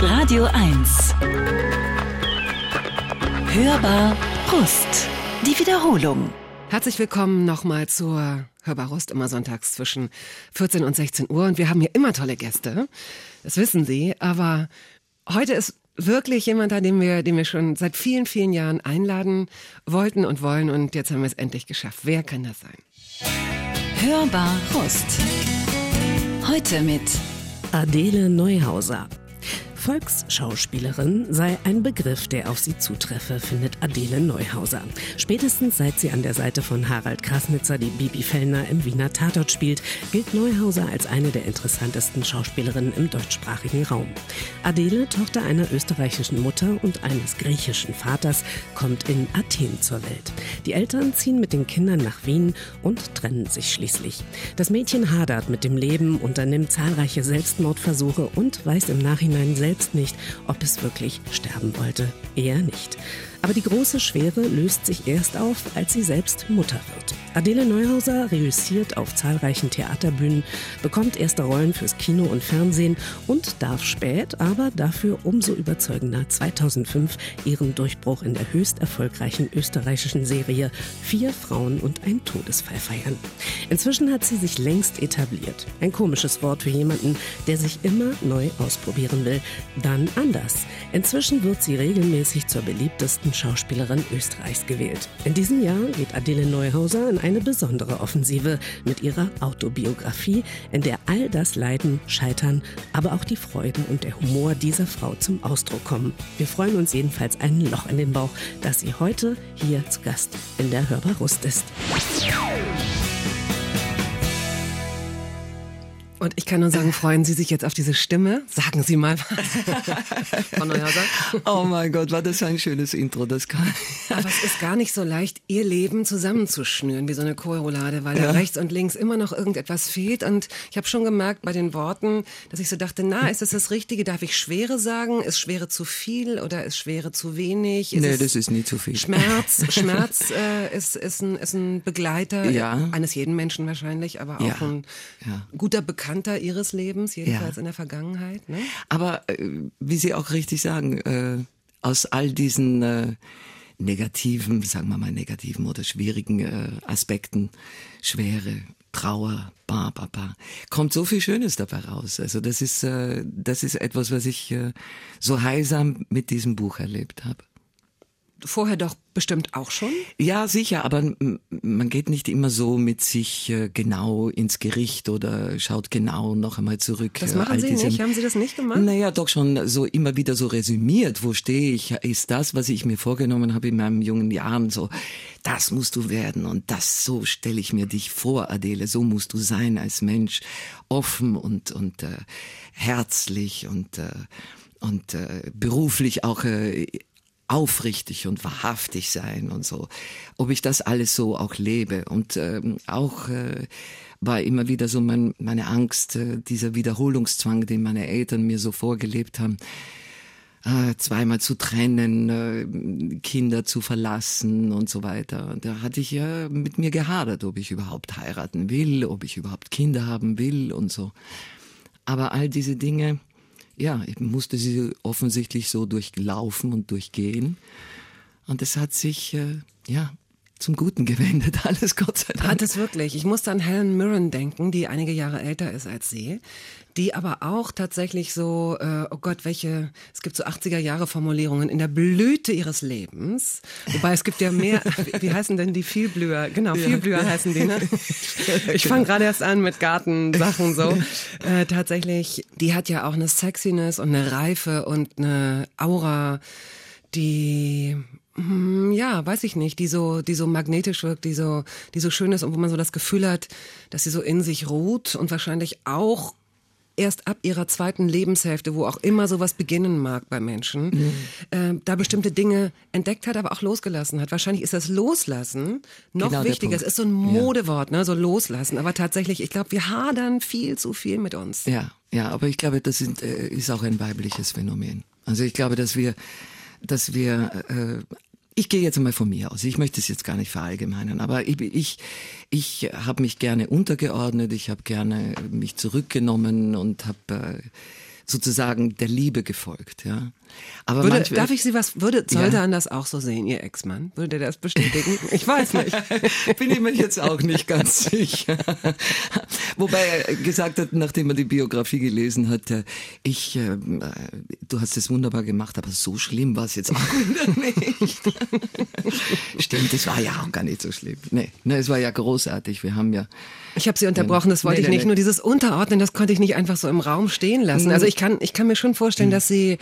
Radio 1. Hörbar Brust. Die Wiederholung. Herzlich willkommen nochmal zur Hörbar Rust, immer sonntags zwischen 14 und 16 Uhr. Und wir haben hier immer tolle Gäste. Das wissen Sie. Aber heute ist wirklich jemand da, den wir, den wir schon seit vielen, vielen Jahren einladen wollten und wollen. Und jetzt haben wir es endlich geschafft. Wer kann das sein? Hörbar Rust. Heute mit Adele Neuhauser. Volksschauspielerin sei ein Begriff, der auf sie zutreffe, findet Adele Neuhauser. Spätestens seit sie an der Seite von Harald Krasnitzer die Bibi Fellner im Wiener Tatort spielt, gilt Neuhauser als eine der interessantesten Schauspielerinnen im deutschsprachigen Raum. Adele, Tochter einer österreichischen Mutter und eines griechischen Vaters, kommt in Athen zur Welt. Die Eltern ziehen mit den Kindern nach Wien und trennen sich schließlich. Das Mädchen hadert mit dem Leben, unternimmt zahlreiche Selbstmordversuche und weiß im Nachhinein selbst, selbst nicht, ob es wirklich sterben wollte. Eher nicht. Aber die große Schwere löst sich erst auf, als sie selbst Mutter wird. Adele Neuhauser reüssiert auf zahlreichen Theaterbühnen, bekommt erste Rollen fürs Kino und Fernsehen und darf spät, aber dafür umso überzeugender 2005 ihren Durchbruch in der höchst erfolgreichen österreichischen Serie Vier Frauen und ein Todesfall feiern. Inzwischen hat sie sich längst etabliert. Ein komisches Wort für jemanden, der sich immer neu ausprobieren will. Dann anders. Inzwischen wird sie regelmäßig zur beliebtesten Schauspielerin Österreichs gewählt. In diesem Jahr geht Adele Neuhauser in eine besondere Offensive mit ihrer Autobiografie, in der all das Leiden, Scheitern, aber auch die Freuden und der Humor dieser Frau zum Ausdruck kommen. Wir freuen uns jedenfalls ein Loch in den Bauch, dass sie heute hier zu Gast in der Hörbar Rust ist. Und ich kann nur sagen, freuen Sie sich jetzt auf diese Stimme? Sagen Sie mal was. Oh mein Gott, war das ein schönes Intro. Das kann. Aber es ist gar nicht so leicht, Ihr Leben zusammenzuschnüren wie so eine Kohlroulade, weil ja. da rechts und links immer noch irgendetwas fehlt. Und ich habe schon gemerkt bei den Worten, dass ich so dachte, na, ist das das Richtige? Darf ich Schwere sagen? Ist Schwere zu viel oder ist Schwere zu wenig? Ist nee, das ist nie zu viel. Schmerz, Schmerz äh, ist, ist, ein, ist ein Begleiter ja. eines jeden Menschen wahrscheinlich, aber auch ja. ein guter Bekannter Bekannter Ihres Lebens, jedenfalls ja. in der Vergangenheit. Ne? Aber äh, wie Sie auch richtig sagen, äh, aus all diesen äh, negativen, sagen wir mal negativen oder schwierigen äh, Aspekten, Schwere, Trauer, ba, ba, ba, kommt so viel Schönes dabei raus. Also das ist, äh, das ist etwas, was ich äh, so heilsam mit diesem Buch erlebt habe vorher doch bestimmt auch schon? Ja, sicher, aber man geht nicht immer so mit sich äh, genau ins Gericht oder schaut genau noch einmal zurück. Das äh, machen Sie nicht? Haben Sie das nicht gemacht? Naja, doch schon so immer wieder so resümiert. Wo stehe ich? Ist das, was ich mir vorgenommen habe in meinen jungen Jahren, so, das musst du werden und das, so stelle ich mir dich vor, Adele, so musst du sein als Mensch, offen und, und äh, herzlich und äh, und äh, beruflich auch äh, aufrichtig und wahrhaftig sein und so. Ob ich das alles so auch lebe und ähm, auch äh, war immer wieder so mein, meine Angst, äh, dieser Wiederholungszwang, den meine Eltern mir so vorgelebt haben, äh, zweimal zu trennen, äh, Kinder zu verlassen und so weiter. Da hatte ich ja mit mir gehadert, ob ich überhaupt heiraten will, ob ich überhaupt Kinder haben will und so. Aber all diese Dinge, ja, ich musste sie offensichtlich so durchlaufen und durchgehen. Und es hat sich, äh, ja, zum Guten gewendet, alles Gott sei Dank. Hat es wirklich. Ich musste an Helen Mirren denken, die einige Jahre älter ist als sie, die aber auch tatsächlich so, äh, oh Gott, welche, es gibt so 80er Jahre Formulierungen in der Blüte ihres Lebens. Wobei es gibt ja mehr, wie, heißen denn die Vielblüher? Genau, Vielblüher ja. heißen die, ne? Ich fange gerade erst an mit Gartensachen so. Äh, tatsächlich, die hat ja auch eine Sexiness und eine Reife und eine Aura, die ja, weiß ich nicht, die so, die so magnetisch wirkt, die so, die so schön ist und wo man so das Gefühl hat, dass sie so in sich ruht und wahrscheinlich auch erst ab ihrer zweiten Lebenshälfte, wo auch immer sowas beginnen mag bei Menschen, mhm. äh, da bestimmte Dinge entdeckt hat, aber auch losgelassen hat. Wahrscheinlich ist das Loslassen noch genau wichtiger. Es ist so ein Modewort, ne, so loslassen. Aber tatsächlich, ich glaube, wir hadern viel zu viel mit uns. Ja, ja, aber ich glaube, das sind, äh, ist auch ein weibliches Phänomen. Also ich glaube, dass wir dass wir äh, ich gehe jetzt einmal von mir aus. Ich möchte es jetzt gar nicht verallgemeinern, aber ich, ich, ich habe mich gerne untergeordnet, ich habe gerne mich zurückgenommen und habe äh, sozusagen der Liebe gefolgt, ja. Aber würde, manchmal, darf ich Sie was, würde Ja. Zoltan das auch so sehen, Ihr Ex-Mann? Würde der das bestätigen? Ich weiß nicht. Bin ich mir jetzt auch nicht ganz sicher. Wobei er gesagt hat, nachdem er die Biografie gelesen hat, äh, ich, äh, du hast es wunderbar gemacht, aber so schlimm war es jetzt auch wieder nicht. Stimmt, es war ja auch gar nicht so schlimm. Nee, nee, es war ja großartig. Wir haben ja, Ich habe Sie unterbrochen, das wollte Nee, ich nee, nicht. nee. Nur dieses Unterordnen, das konnte ich nicht einfach so im Raum stehen lassen. Also ich kann, ich kann mir schon vorstellen, dass Sie,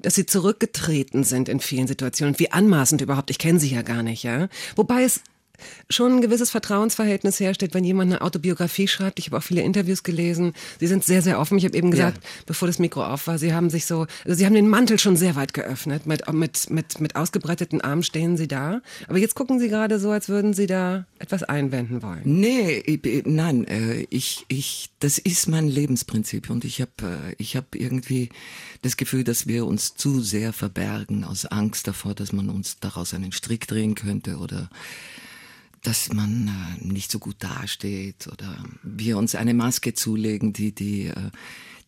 dass Sie zurückgetreten sind in vielen Situationen. Wie anmaßend überhaupt. Ich kenne Sie ja gar nicht, ja. Wobei es schon ein gewisses Vertrauensverhältnis herstellt, wenn jemand eine Autobiografie schreibt. Ich habe auch viele Interviews gelesen. Sie sind sehr, sehr offen. Ich habe eben gesagt, bevor das Mikro auf war, Sie haben sich so, also Sie haben den Mantel schon sehr weit geöffnet. Mit, mit, mit, mit ausgebreiteten Armen stehen Sie da. Aber jetzt gucken Sie gerade so, als würden Sie da etwas einwenden wollen. Nee, ich, nein, äh, ich, ich, das ist mein Lebensprinzip und ich habe, ich habe irgendwie das Gefühl, dass wir uns zu sehr verbergen aus Angst davor, dass man uns daraus einen Strick drehen könnte oder dass man äh, nicht so gut dasteht oder wir uns eine Maske zulegen, die, die, äh,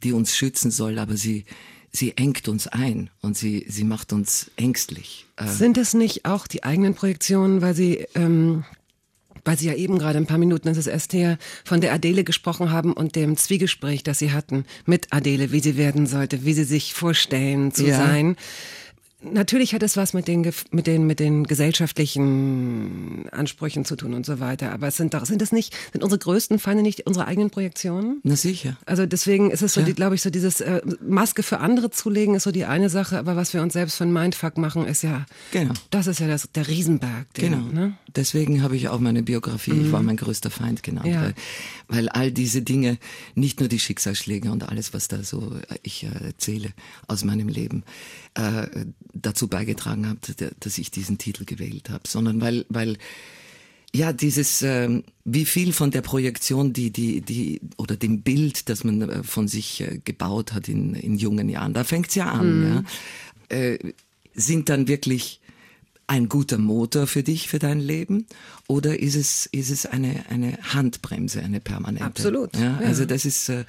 die uns schützen soll, aber sie, sie engt uns ein und sie, sie macht uns ängstlich. Äh, Sind es nicht auch die eigenen Projektionen, weil Sie, ähm, weil Sie ja eben gerade ein paar Minuten, das ist erst her, von der Adele gesprochen haben und dem Zwiegespräch, das Sie hatten mit Adele, wie sie werden sollte, wie sie sich vorstellen zu Ja. sein. Natürlich hat es was mit den, mit den, mit den gesellschaftlichen Ansprüchen zu tun und so weiter. Aber es sind doch, sind es nicht, sind unsere größten Feinde nicht unsere eigenen Projektionen? na sicher. Also deswegen ist es so, Ja. glaube ich, so dieses äh, Maske für andere zulegen ist so die eine Sache, aber was wir uns selbst für ein Mindfuck machen, ist ja, Genau. das ist ja das, der Riesenberg. Den, Genau. Ne? Deswegen habe ich auch meine Biografie, ich war mein größter Feind genannt, Ja. weil, weil all diese Dinge, nicht nur die Schicksalsschläge und alles, was da so äh, ich äh, erzähle aus meinem Leben, äh, dazu beigetragen hat, d- dass ich diesen Titel gewählt habe, sondern weil, weil ja, dieses, ähm, wie viel von der Projektion, die, die, die, oder dem Bild, das man äh, von sich äh, gebaut hat in, in jungen Jahren, da fängt's ja an, ja, äh, sind dann wirklich ein guter Motor für dich, für dein Leben? Oder ist es, ist es eine, eine Handbremse, eine permanente? Absolut, Ja, ja. also das ist, äh,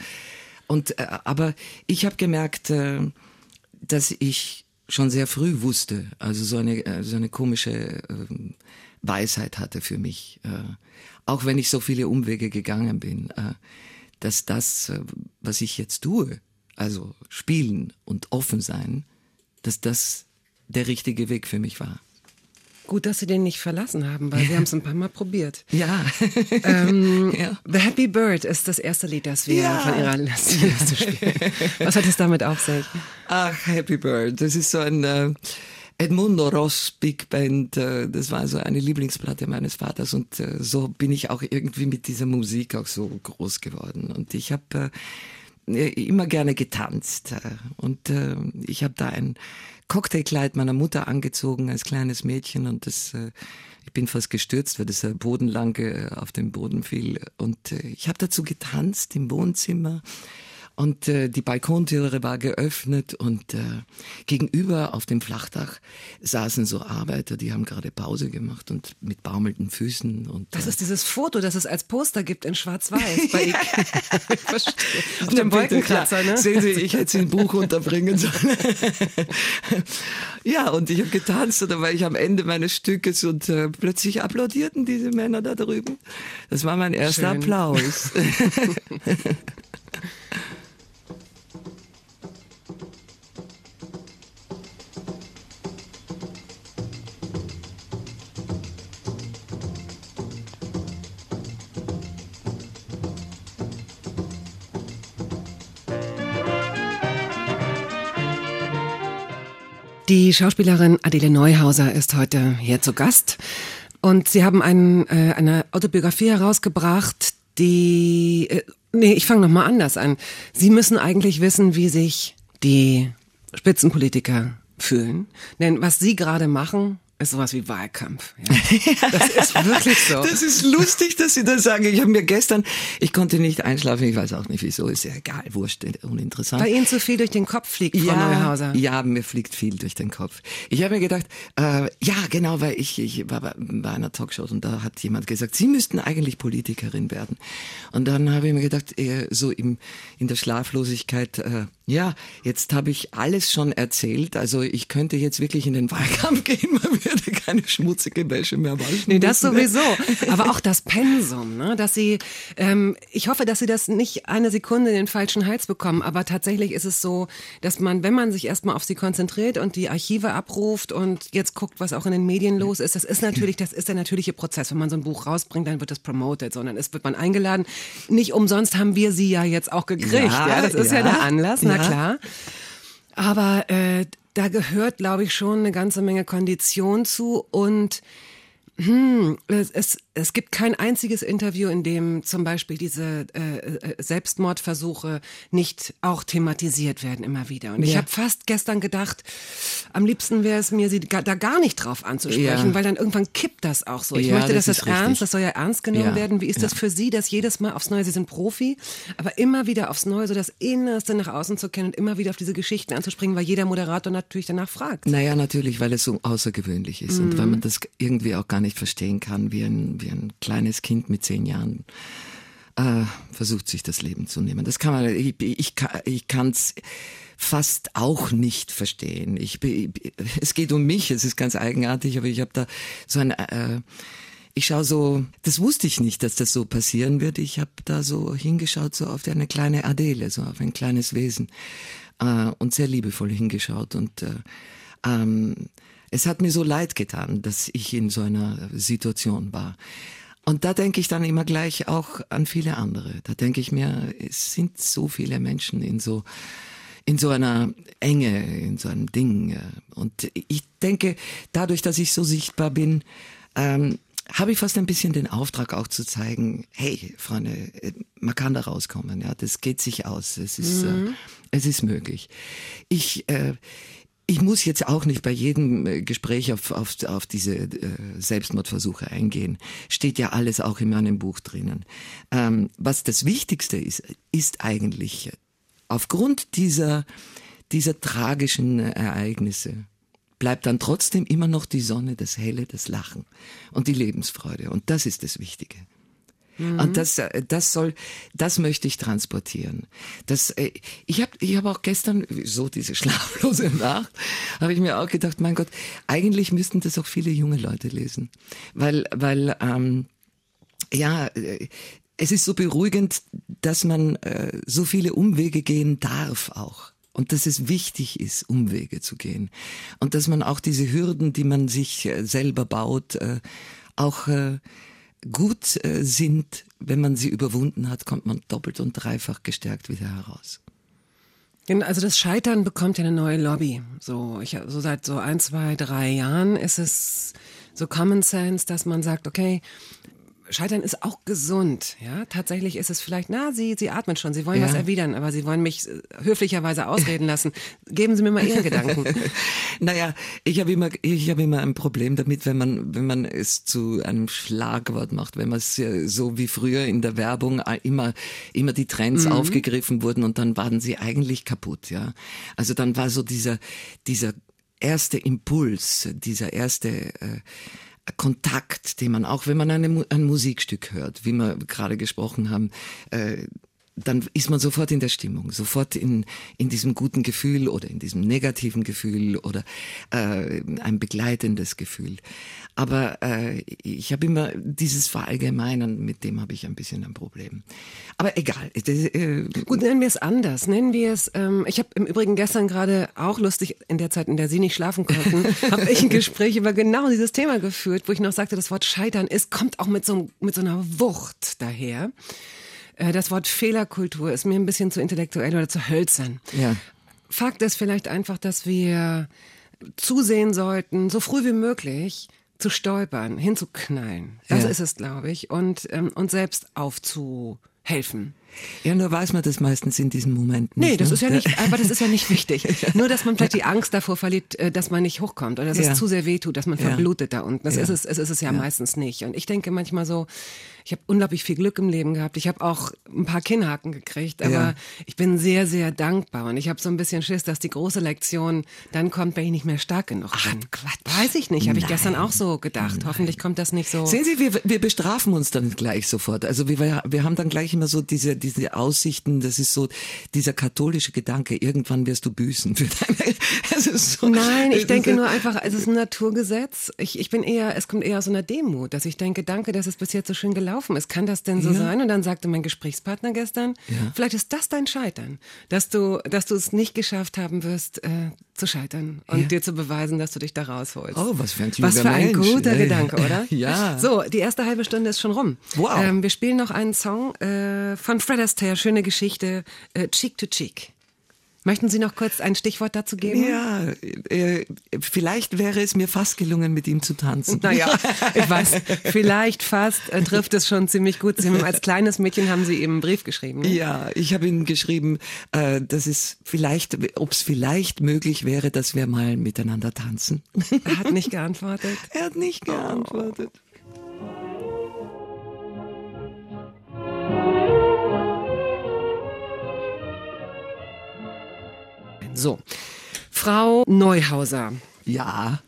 und, äh, aber ich habe gemerkt, äh, dass ich schon sehr früh wusste, also so eine, äh, so eine komische ähm, Weisheit hatte für mich, äh, auch wenn ich so viele Umwege gegangen bin, äh, dass das, äh, was ich jetzt tue, also spielen und offen sein, dass das der richtige Weg für mich war. Gut, dass Sie den nicht verlassen haben, weil Sie haben es ein paar Mal probiert. Ja. Ähm, Ja. The Happy Bird ist das erste Lied, das wir Ja. von Ihrer Liste, spielen. Was hat es damit auf sich? Ach, Happy Bird. Das ist so ein äh, Edmundo Ross Big Band. Äh, das war so eine Lieblingsplatte meines Vaters und äh, so bin ich auch irgendwie mit dieser Musik auch so groß geworden. Und ich habe äh, immer gerne getanzt und ich habe da ein Cocktailkleid meiner Mutter angezogen als kleines Mädchen und das äh, ich bin fast gestürzt, weil das bodenlang äh, auf den Boden fiel. Und äh, ich habe dazu getanzt im Wohnzimmer und äh, die Balkontüre war geöffnet und äh, gegenüber auf dem Flachdach saßen so Arbeiter, die haben gerade Pause gemacht und mit baumelnden Füßen und Das äh, ist dieses Foto, das es als Poster gibt in Schwarz-Weiß bei. Auf dem Wolkenkratzer, ne? Sehen Sie, ich hätte Sie ein Buch unterbringen sollen. ja, und ich habe getanzt und da war ich am Ende meines Stückes und äh, plötzlich applaudierten diese Männer da drüben. Das war mein erster Schön. Applaus. Die Schauspielerin Adele Neuhauser ist heute hier zu Gast und sie haben ein, äh, eine Autobiografie herausgebracht, die äh, nee, ich fange noch mal anders an. Sie müssen eigentlich wissen, wie sich die Spitzenpolitiker fühlen, denn was sie gerade machen, ist sowas wie Wahlkampf. Ja. Das ist wirklich so. Das ist lustig, dass Sie das sagen. Ich habe mir gestern, ich konnte nicht einschlafen, ich weiß auch nicht wieso, ist ja egal, wurscht, uninteressant. Bei Ihnen zu viel durch den Kopf fliegt, Frau Neuhauser. Ja, mir fliegt viel durch den Kopf. Ich habe mir gedacht, äh, ja, genau, weil ich, ich war bei, bei einer Talkshow und da hat jemand gesagt, Sie müssten eigentlich Politikerin werden. Und dann habe ich mir gedacht, äh, so im, in der Schlaflosigkeit, äh, Ja, jetzt habe ich alles schon erzählt. Also ich könnte jetzt wirklich in den Wahlkampf gehen, man würde keine schmutzige Wäsche mehr waschen. Nee, das sowieso. Aber auch das Pensum, ne? dass sie, ähm, ich hoffe, dass sie das nicht eine Sekunde in den falschen Hals bekommen. Aber tatsächlich ist es so, dass man, wenn man sich erstmal auf sie konzentriert und die Archive abruft und jetzt guckt, was auch in den Medien los ist, das ist natürlich, das ist der natürliche Prozess. Wenn man so ein Buch rausbringt, dann wird das promoted, sondern es wird man eingeladen. Nicht umsonst haben wir sie ja jetzt auch gekriegt. Ja, ja das ist ja, ja der Anlass. Na klar. Aber äh, da gehört, glaube ich, schon eine ganze Menge Kondition zu und hm, es, es gibt kein einziges Interview, in dem zum Beispiel diese äh, äh Selbstmordversuche nicht auch thematisiert werden immer wieder. Und ja. ich habe fast gestern gedacht, am liebsten wäre es mir, sie da gar nicht drauf anzusprechen, ja. weil dann irgendwann kippt das auch so. Ich ja, möchte, dass das, das ernst, das soll ja ernst genommen werden. Wie ist das für Sie, dass jedes Mal aufs Neue, Sie sind Profi, aber immer wieder aufs Neue so das Innerste nach außen zu kennen und immer wieder auf diese Geschichten anzuspringen, weil jeder Moderator natürlich danach fragt. Naja, natürlich, weil es so außergewöhnlich ist mhm. und weil man das irgendwie auch gar nicht verstehen kann, wie ein, wie ein kleines Kind mit zehn Jahren äh, versucht, sich das Leben zu nehmen. Das kann man, ich, ich, ich kann es fast auch nicht verstehen. Ich, es geht um mich, es ist ganz eigenartig, aber ich habe da so ein, äh, ich schaue so, das wusste ich nicht, dass das so passieren wird. Ich habe da so hingeschaut, so auf eine kleine Adele, so auf ein kleines Wesen äh, und sehr liebevoll hingeschaut und äh, ähm, es hat mir so leid getan, dass ich in so einer Situation war. Und da denke ich dann immer gleich auch an viele andere. Da denke ich mir, es sind so viele Menschen in so in so einer Enge, in so einem Ding. Und ich denke, dadurch, dass ich so sichtbar bin, ähm, habe ich fast ein bisschen den Auftrag auch zu zeigen, hey, Freunde, man kann da rauskommen, ja, das geht sich aus, es ist, mhm. äh, es ist möglich. Ich, äh, ich muss jetzt auch nicht bei jedem äh, Gespräch auf, auf, auf diese äh, Selbstmordversuche eingehen. Steht ja alles auch in meinem Buch drinnen. Ähm, was das Wichtigste ist, ist eigentlich aufgrund dieser, dieser tragischen Ereignisse bleibt dann trotzdem immer noch die Sonne, das Helle, das Lachen und die Lebensfreude. Und das ist das Wichtige. Mhm. Und das, äh, das soll, das möchte ich transportieren. Das, äh, ich habe, ich habe auch gestern so diese schlaflose Nacht, habe ich mir auch gedacht, mein Gott, eigentlich müssten das auch viele junge Leute lesen, weil, weil ähm, ja, äh, es ist so beruhigend, dass man äh, so viele Umwege gehen darf auch. Und dass es wichtig ist, Umwege zu gehen. Und dass man auch diese Hürden, die man sich selber baut, auch gut äh, sind, wenn man sie überwunden hat, kommt man doppelt und dreifach gestärkt wieder heraus. Also das Scheitern bekommt ja eine neue Lobby. So, ich, so seit so ein, zwei, drei Jahren ist es so Common Sense, dass man sagt, okay, Scheitern ist auch gesund, ja. Tatsächlich ist es vielleicht, na, Sie, Sie atmen schon, Sie wollen ja. was erwidern, aber Sie wollen mich äh, höflicherweise ausreden lassen. Geben Sie mir mal Ihren Gedanken. naja, ich habe immer, ich habe immer ein Problem damit, wenn man, wenn man es zu einem Schlagwort macht, wenn man es so wie früher in der Werbung äh, immer, immer die Trends mhm. aufgegriffen wurden und dann waren sie eigentlich kaputt, ja. Also dann war so dieser, dieser erste Impuls, dieser erste, äh, Kontakt, den man auch, wenn man eine, ein Musikstück hört, wie wir gerade gesprochen haben, äh, dann ist man sofort in der Stimmung, sofort in, in diesem guten Gefühl oder in diesem negativen Gefühl oder äh, ein begleitendes Gefühl. Aber äh, ich habe immer dieses Verallgemeinern, mit dem habe ich ein bisschen ein Problem. Aber egal. Äh, Gut, nennen wir es anders. Nennen wir es, ähm, ich habe im Übrigen gestern gerade auch lustig, in der Zeit, in der Sie nicht schlafen konnten, habe ich ein Gespräch über genau dieses Thema geführt, wo ich noch sagte, das Wort Scheitern ist, kommt auch mit so, mit so einer Wucht daher. Äh, das Wort Fehlerkultur ist mir ein bisschen zu intellektuell oder zu hölzern. Ja. Fakt ist vielleicht einfach, dass wir zusehen sollten, so früh wie möglich zu stolpern, hinzuknallen. Das ja. ist es, glaube ich, und ähm, uns selbst aufzuhelfen. Ja, nur weiß man das meistens in diesem Moment nicht. Nee, das ne? ist ja nicht, aber das ist ja nicht wichtig. Nur, dass man vielleicht die Angst davor verliert, äh, dass man nicht hochkommt oder dass ja. es zu sehr wehtut, dass man verblutet da unten. Das ja. ist es, es ist es ja, meistens nicht. Und ich denke manchmal so, ich habe unglaublich viel Glück im Leben gehabt. Ich habe auch ein paar Kinnhaken gekriegt, aber ja. ich bin sehr, sehr dankbar. Und ich habe so ein bisschen Schiss, dass die große Lektion dann kommt, wenn ich nicht mehr stark genug Ach, bin. Quatsch. Weiß ich nicht, habe ich gestern auch so gedacht. Nein. Hoffentlich kommt das nicht so. Sehen Sie, wir, wir bestrafen uns dann gleich sofort. Also wir, wir haben dann gleich immer so diese, diese Aussichten, das ist so dieser katholische Gedanke, irgendwann wirst du büßen für deine. Also so, Nein, ich denke nur einfach, es ist ein Naturgesetz. Ich, ich bin eher, es kommt eher aus einer Demut, dass ich denke, danke, dass es bis jetzt so schön gelaufen ist. Kann das denn so ja. sein? Und dann sagte mein Gesprächspartner gestern, ja. vielleicht ist das dein Scheitern, dass du, dass du es nicht geschafft haben wirst, äh, zu scheitern und ja. dir zu beweisen, dass du dich da rausholst. Oh, was für ein Was für ein Mensch. guter Gedanke, oder? ja. So, die erste halbe Stunde ist schon rum. Wow. Ähm, wir spielen noch einen Song äh, von Fred Astaire, schöne Geschichte, äh, Cheek to Cheek. Möchten Sie noch kurz ein Stichwort dazu geben? Ja, äh, vielleicht wäre es mir fast gelungen, mit ihm zu tanzen. Naja, ich weiß, vielleicht fast äh, trifft es schon ziemlich gut. Sie haben, als kleines Mädchen haben Sie ihm einen Brief geschrieben. Ja, ich habe ihm geschrieben, äh, dass es vielleicht, ob es vielleicht möglich wäre, dass wir mal miteinander tanzen. Er hat nicht geantwortet. er hat nicht geantwortet. Oh. So, Frau Neuhauser. Ja,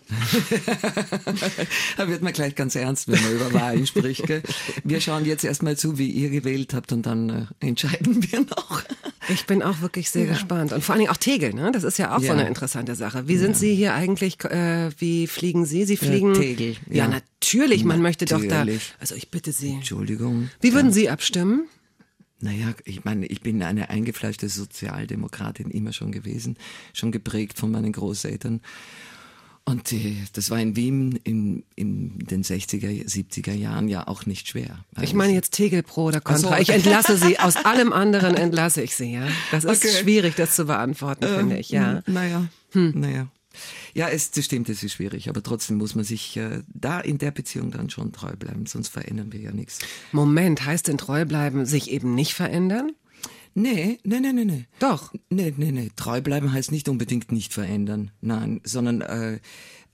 da wird man gleich ganz ernst, wenn man über Wahlen spricht. Gell? Wir schauen jetzt erstmal zu, wie ihr gewählt habt und dann äh, entscheiden wir noch. Ich bin auch wirklich sehr ja. gespannt. Und vor allen Dingen auch Tegel, ne? das ist ja auch ja. so eine interessante Sache. Wie sind ja. Sie hier eigentlich, äh, wie fliegen Sie? Sie fliegen... Tegel. Ja, natürlich, man natürlich. möchte doch da... Also ich bitte Sie. Entschuldigung. Wie würden Sie abstimmen? Naja, ich meine, ich bin eine eingefleischte Sozialdemokratin immer schon gewesen, schon geprägt von meinen Großeltern. Und die, das war in Wien in, in den 60er, 70er Jahren ja auch nicht schwer. Ich meine jetzt Tegel pro oder Contra. So. Ich entlasse Sie. Aus allem anderen entlasse ich Sie, ja. Das ist okay. schwierig, das zu beantworten, ähm, finde ich, ja. Naja, hm. naja. Ja, es das stimmt, es ist schwierig, aber trotzdem muss man sich äh, da in der Beziehung dann schon treu bleiben, sonst verändern wir ja nichts. Moment, heißt denn treu bleiben sich eben nicht verändern? Nee, nee, nee, nee, nee. Doch. Nee, nee, nee. Treu bleiben heißt nicht unbedingt nicht verändern. Nein, sondern äh,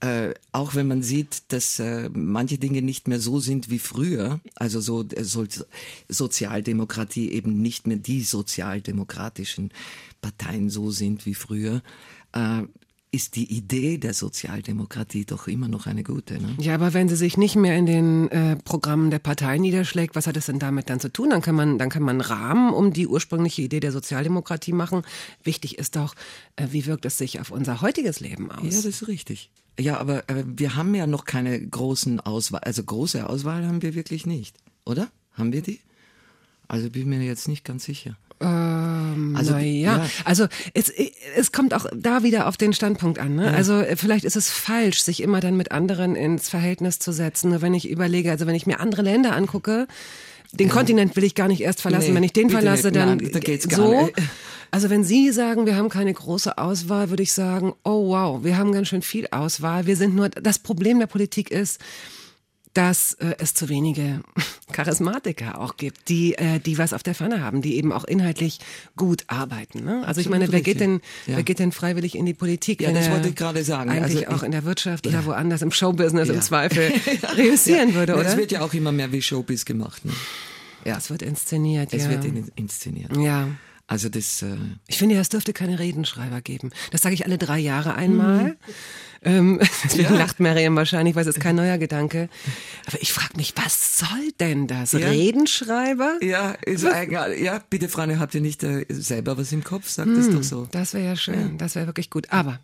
äh, auch wenn man sieht, dass äh, manche Dinge nicht mehr so sind wie früher, also so, äh, so Sozialdemokratie eben nicht mehr die sozialdemokratischen Parteien so sind wie früher, äh, ist die Idee der Sozialdemokratie doch immer noch eine gute. Ne? Ja, aber wenn sie sich nicht mehr in den äh, Programmen der Partei niederschlägt, was hat es denn damit dann zu tun? Dann kann man, dann kann man Rahmen um die ursprüngliche Idee der Sozialdemokratie machen. Wichtig ist doch, äh, wie wirkt es sich auf unser heutiges Leben aus? Ja, das ist richtig. Ja, aber äh, wir haben ja noch keine großen Auswahl, also große Auswahl haben wir wirklich nicht, oder? Haben wir die? Also bin mir jetzt nicht ganz sicher. Ähm, also, ja. ja. also es, es kommt auch da wieder auf den Standpunkt an. Ne? Ja. Also äh, vielleicht ist es falsch, sich immer dann mit anderen ins Verhältnis zu setzen. Nur wenn ich überlege, also wenn ich mir andere Länder angucke, den ja. Kontinent will ich gar nicht erst verlassen. Nee, wenn ich den verlasse, dann Nein, da geht's gar so. Nicht. Also wenn Sie sagen, wir haben keine große Auswahl, würde ich sagen, oh wow, wir haben ganz schön viel Auswahl. Wir sind nur, das Problem der Politik ist, dass äh, es zu wenige Charismatiker auch gibt, die, äh, die was auf der Pfanne haben, die eben auch inhaltlich gut arbeiten. Ne? Also ich meine, wer geht denn, ja. wer geht denn freiwillig in die Politik? Ja, das wollte ich gerade sagen. Eigentlich also auch in der Wirtschaft ja. oder woanders im Showbusiness ja. im Zweifel reüssieren würde, oder? Es wird ja auch immer mehr wie Showbiz gemacht. Ne? Ja, es wird inszeniert. Es wird inszeniert. Ja. Also das. Äh ich finde, es dürfte keine Redenschreiber geben. Das sage ich alle drei Jahre einmal. Mhm. Ähm, deswegen ja. lacht Miriam wahrscheinlich, weil es ist kein neuer Gedanke. Aber ich frage mich, was soll denn das? Ja. Redenschreiber? Ja, ist egal. Ja, bitte, Freunde, habt ihr nicht äh, selber was im Kopf? Sagt hm, das doch so. Das wäre ja schön. Ja. Das wäre wirklich gut. Aber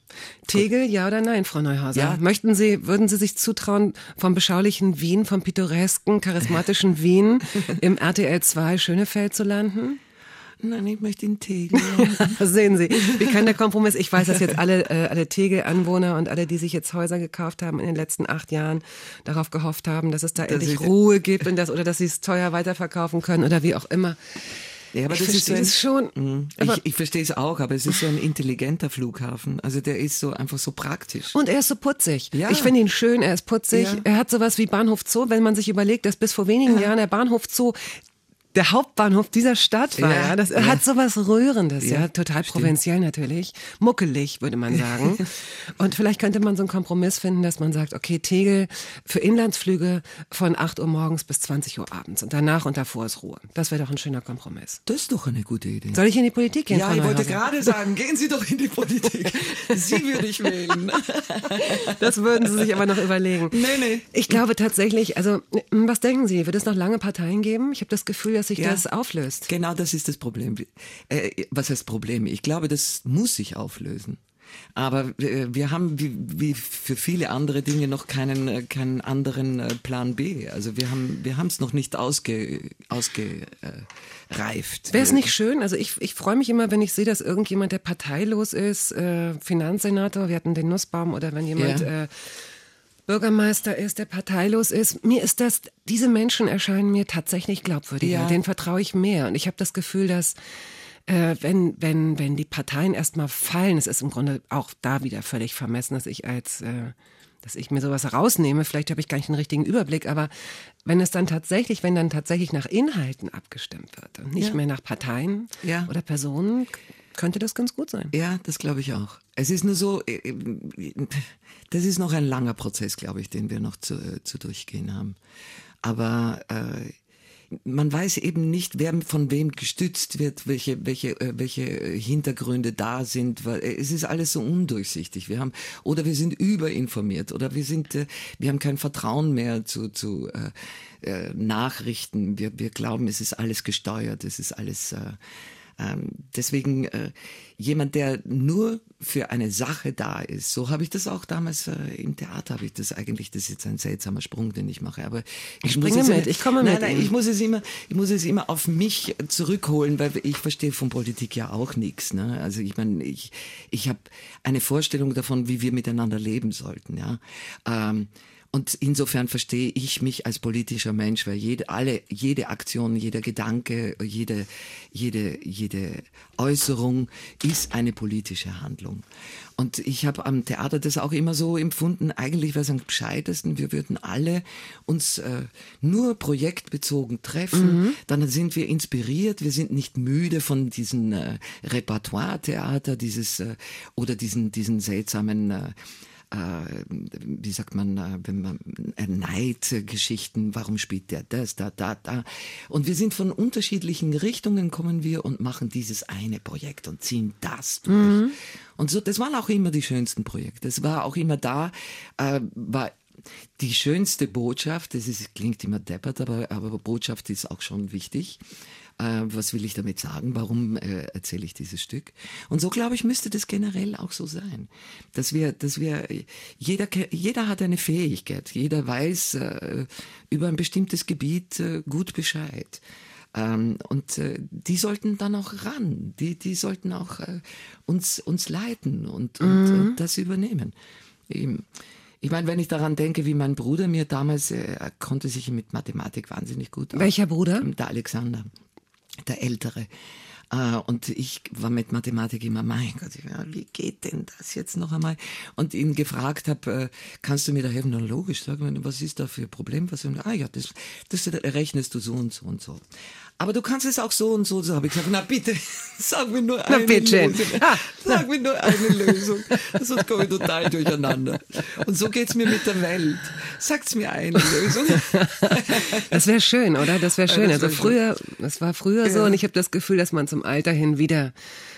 Tegel, ja oder nein, Frau Neuhauser? Ja. Möchten Sie, würden Sie sich zutrauen, vom beschaulichen Wien, vom pittoresken, charismatischen Wien im RTL 2 Schönefeld zu landen? Nein, ich möchte in Tegel. Sehen Sie, wie kann der Kompromiss? Ich weiß, dass jetzt alle, äh, alle Tegel-Anwohner und alle, die sich jetzt Häuser gekauft haben in den letzten acht Jahren, darauf gehofft haben, dass es da das endlich Ruhe gibt und das, oder dass sie es teuer weiterverkaufen können oder wie auch immer. Ja, aber ich das ist so ein, es schon. Mhm. Ich, ich verstehe es auch, aber es ist so ein intelligenter Flughafen. Also der ist so einfach so praktisch. Und er ist so putzig. Ja. Ich finde ihn schön, er ist putzig. Ja. Er hat sowas wie Bahnhof Zoo, wenn man sich überlegt, dass bis vor wenigen ja. Jahren der Bahnhof Zoo der Hauptbahnhof dieser Stadt war. Ja, ja. Das ja. hat sowas Rührendes, ja, ja total stimmt. provinziell natürlich, muckelig würde man sagen. und vielleicht könnte man so einen Kompromiss finden, dass man sagt, okay, Tegel für Inlandsflüge von 8 Uhr morgens bis 20 Uhr abends und danach und davor ist Ruhe. Das wäre doch ein schöner Kompromiss. Das ist doch eine gute Idee. Soll ich in die Politik gehen? Ja, ich wollte gerade sagen, gehen Sie doch in die Politik. Sie würde ich wählen. das würden Sie sich aber noch überlegen. Nee, nee. Ich glaube tatsächlich, also was denken Sie, wird es noch lange Parteien geben? Ich habe das Gefühl, dass sich Ja. das auflöst. Genau das ist das Problem. Äh, was heißt Problem? Ich glaube, das muss sich auflösen. Aber äh, wir haben wie, wie für viele andere Dinge noch keinen, äh, keinen anderen äh, Plan B. Also wir haben wir haben es noch nicht ausge, ausgereift. Reift. Wäre es nicht schön? Also ich, ich freue mich immer, wenn ich sehe, dass irgendjemand, der parteilos ist, Finanzsenator, wir hatten den Nussbaum, oder wenn jemand Ja. Bürgermeister ist, der parteilos ist. Mir ist das, diese Menschen erscheinen mir tatsächlich glaubwürdiger. Ja. Denen vertraue ich mehr. Und ich habe das Gefühl, dass äh, wenn, wenn, wenn die Parteien erstmal fallen, es ist im Grunde auch da wieder völlig vermessen, dass ich als äh, dass ich mir sowas herausnehme, vielleicht habe ich gar nicht den richtigen Überblick, aber wenn es dann tatsächlich, wenn dann tatsächlich nach Inhalten abgestimmt wird und nicht Ja. mehr nach Parteien Ja. oder Personen, könnte das ganz gut sein. Ja, das glaube ich auch. Es ist nur so, äh, äh, das ist noch ein langer Prozess, glaube ich, den wir noch zu, äh, zu durchgehen haben. Aber äh, man weiß eben nicht, wer von wem gestützt wird, welche, welche, welche Hintergründe da sind, weil es ist alles so undurchsichtig. Wir haben, oder wir sind überinformiert, oder wir sind, wir haben kein Vertrauen mehr zu, zu äh, Nachrichten. Wir, wir glauben, es ist alles gesteuert, es ist alles, äh, ähm, deswegen äh, jemand, der nur für eine Sache da ist, so habe ich das auch damals äh, im Theater, habe ich das eigentlich, das ist jetzt ein seltsamer Sprung, den ich mache, aber ich springe mit, ich komme nein, mit Nein, ich muss es immer, ich muss es immer auf mich zurückholen, weil ich verstehe von Politik ja auch nichts. Ne? Also ich meine, ich, ich habe eine Vorstellung davon, wie wir miteinander leben sollten. Ja. Ähm, und insofern verstehe ich mich als politischer Mensch, weil jede, alle, jede Aktion, jeder Gedanke, jede, jede, jede Äußerung ist eine politische Handlung. Und ich habe am Theater das auch immer so empfunden, eigentlich wäre es am gescheitesten, wir würden alle uns äh, nur projektbezogen treffen, dann sind wir inspiriert, wir sind nicht müde von diesen äh, Repertoire-Theater, dieses äh, oder diesen, diesen seltsamen äh, wie sagt man, äh, wenn man äh, Neidgeschichten, warum spielt der das, da, da, da. Und wir sind von unterschiedlichen Richtungen kommen wir und machen dieses eine Projekt und ziehen das durch. Und so, das waren auch immer die schönsten Projekte. Es war auch immer da, äh, war die schönste Botschaft, das ist, klingt immer deppert, aber, aber Botschaft ist auch schon wichtig. Äh, was will ich damit sagen? Warum äh, erzähle ich dieses Stück? Und so glaube ich, müsste das generell auch so sein, dass wir, dass wir jeder, ke- jeder hat eine Fähigkeit, jeder weiß äh, über ein bestimmtes Gebiet äh, gut Bescheid. Ähm, und äh, die sollten dann auch ran, die, die sollten auch äh, uns, uns leiten und, und, und das übernehmen. Eben. Ich meine, wenn ich daran denke, wie mein Bruder mir damals, äh, er konnte sich mit Mathematik wahnsinnig gut. Welcher Bruder? Der Alexander, der Ältere. Äh, Und ich war mit Mathematik immer, mein Gott, wie geht denn das jetzt noch einmal? Und ihn gefragt habe, kannst du mir da helfen? Na, logisch, sag mir, was ist da für ein Problem? Was, ah ja, das, das rechnest du so und so und so. Aber du kannst es auch so und so, so habe ich gesagt, na bitte, sag mir nur eine bitte. Lösung. Sag mir nur eine Lösung. Sonst komme ich total durcheinander. Und so geht's mir mit der Welt. Sagt's mir eine Lösung. Das wäre schön, oder? Das wäre schön. das Also wär schön. früher, das war früher so Ja. und ich habe das Gefühl, dass man zum Alter hin wieder,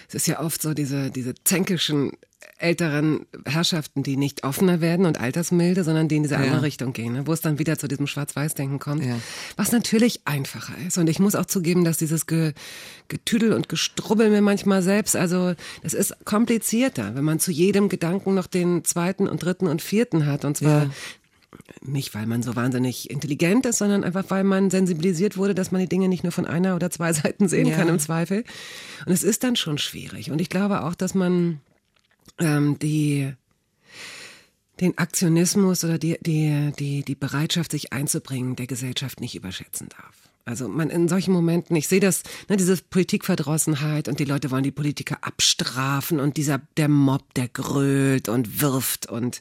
es ist ja oft so diese, diese zänkischen älteren Herrschaften, die nicht offener werden und altersmilde, sondern die in diese andere Richtung gehen, ne? wo es dann wieder zu diesem Schwarz-Weiß-Denken kommt, Ja. was natürlich einfacher ist. Und ich muss auch zugeben, dass dieses Ge Getüdel und Gestrubbel mir manchmal selbst, also das ist komplizierter, wenn man zu jedem Gedanken noch den zweiten und dritten und vierten hat und zwar Ja. Nicht, weil man so wahnsinnig intelligent ist, sondern einfach, weil man sensibilisiert wurde, dass man die Dinge nicht nur von einer oder zwei Seiten sehen Ja. kann im Zweifel. Und es ist dann schon schwierig. Und ich glaube auch, dass man ähm, die den Aktionismus oder die, die, die, die Bereitschaft, sich einzubringen, der Gesellschaft nicht überschätzen darf. Also man in solchen Momenten, ich sehe das, ne, diese Politikverdrossenheit und die Leute wollen die Politiker abstrafen und dieser der Mob, der grölt und wirft und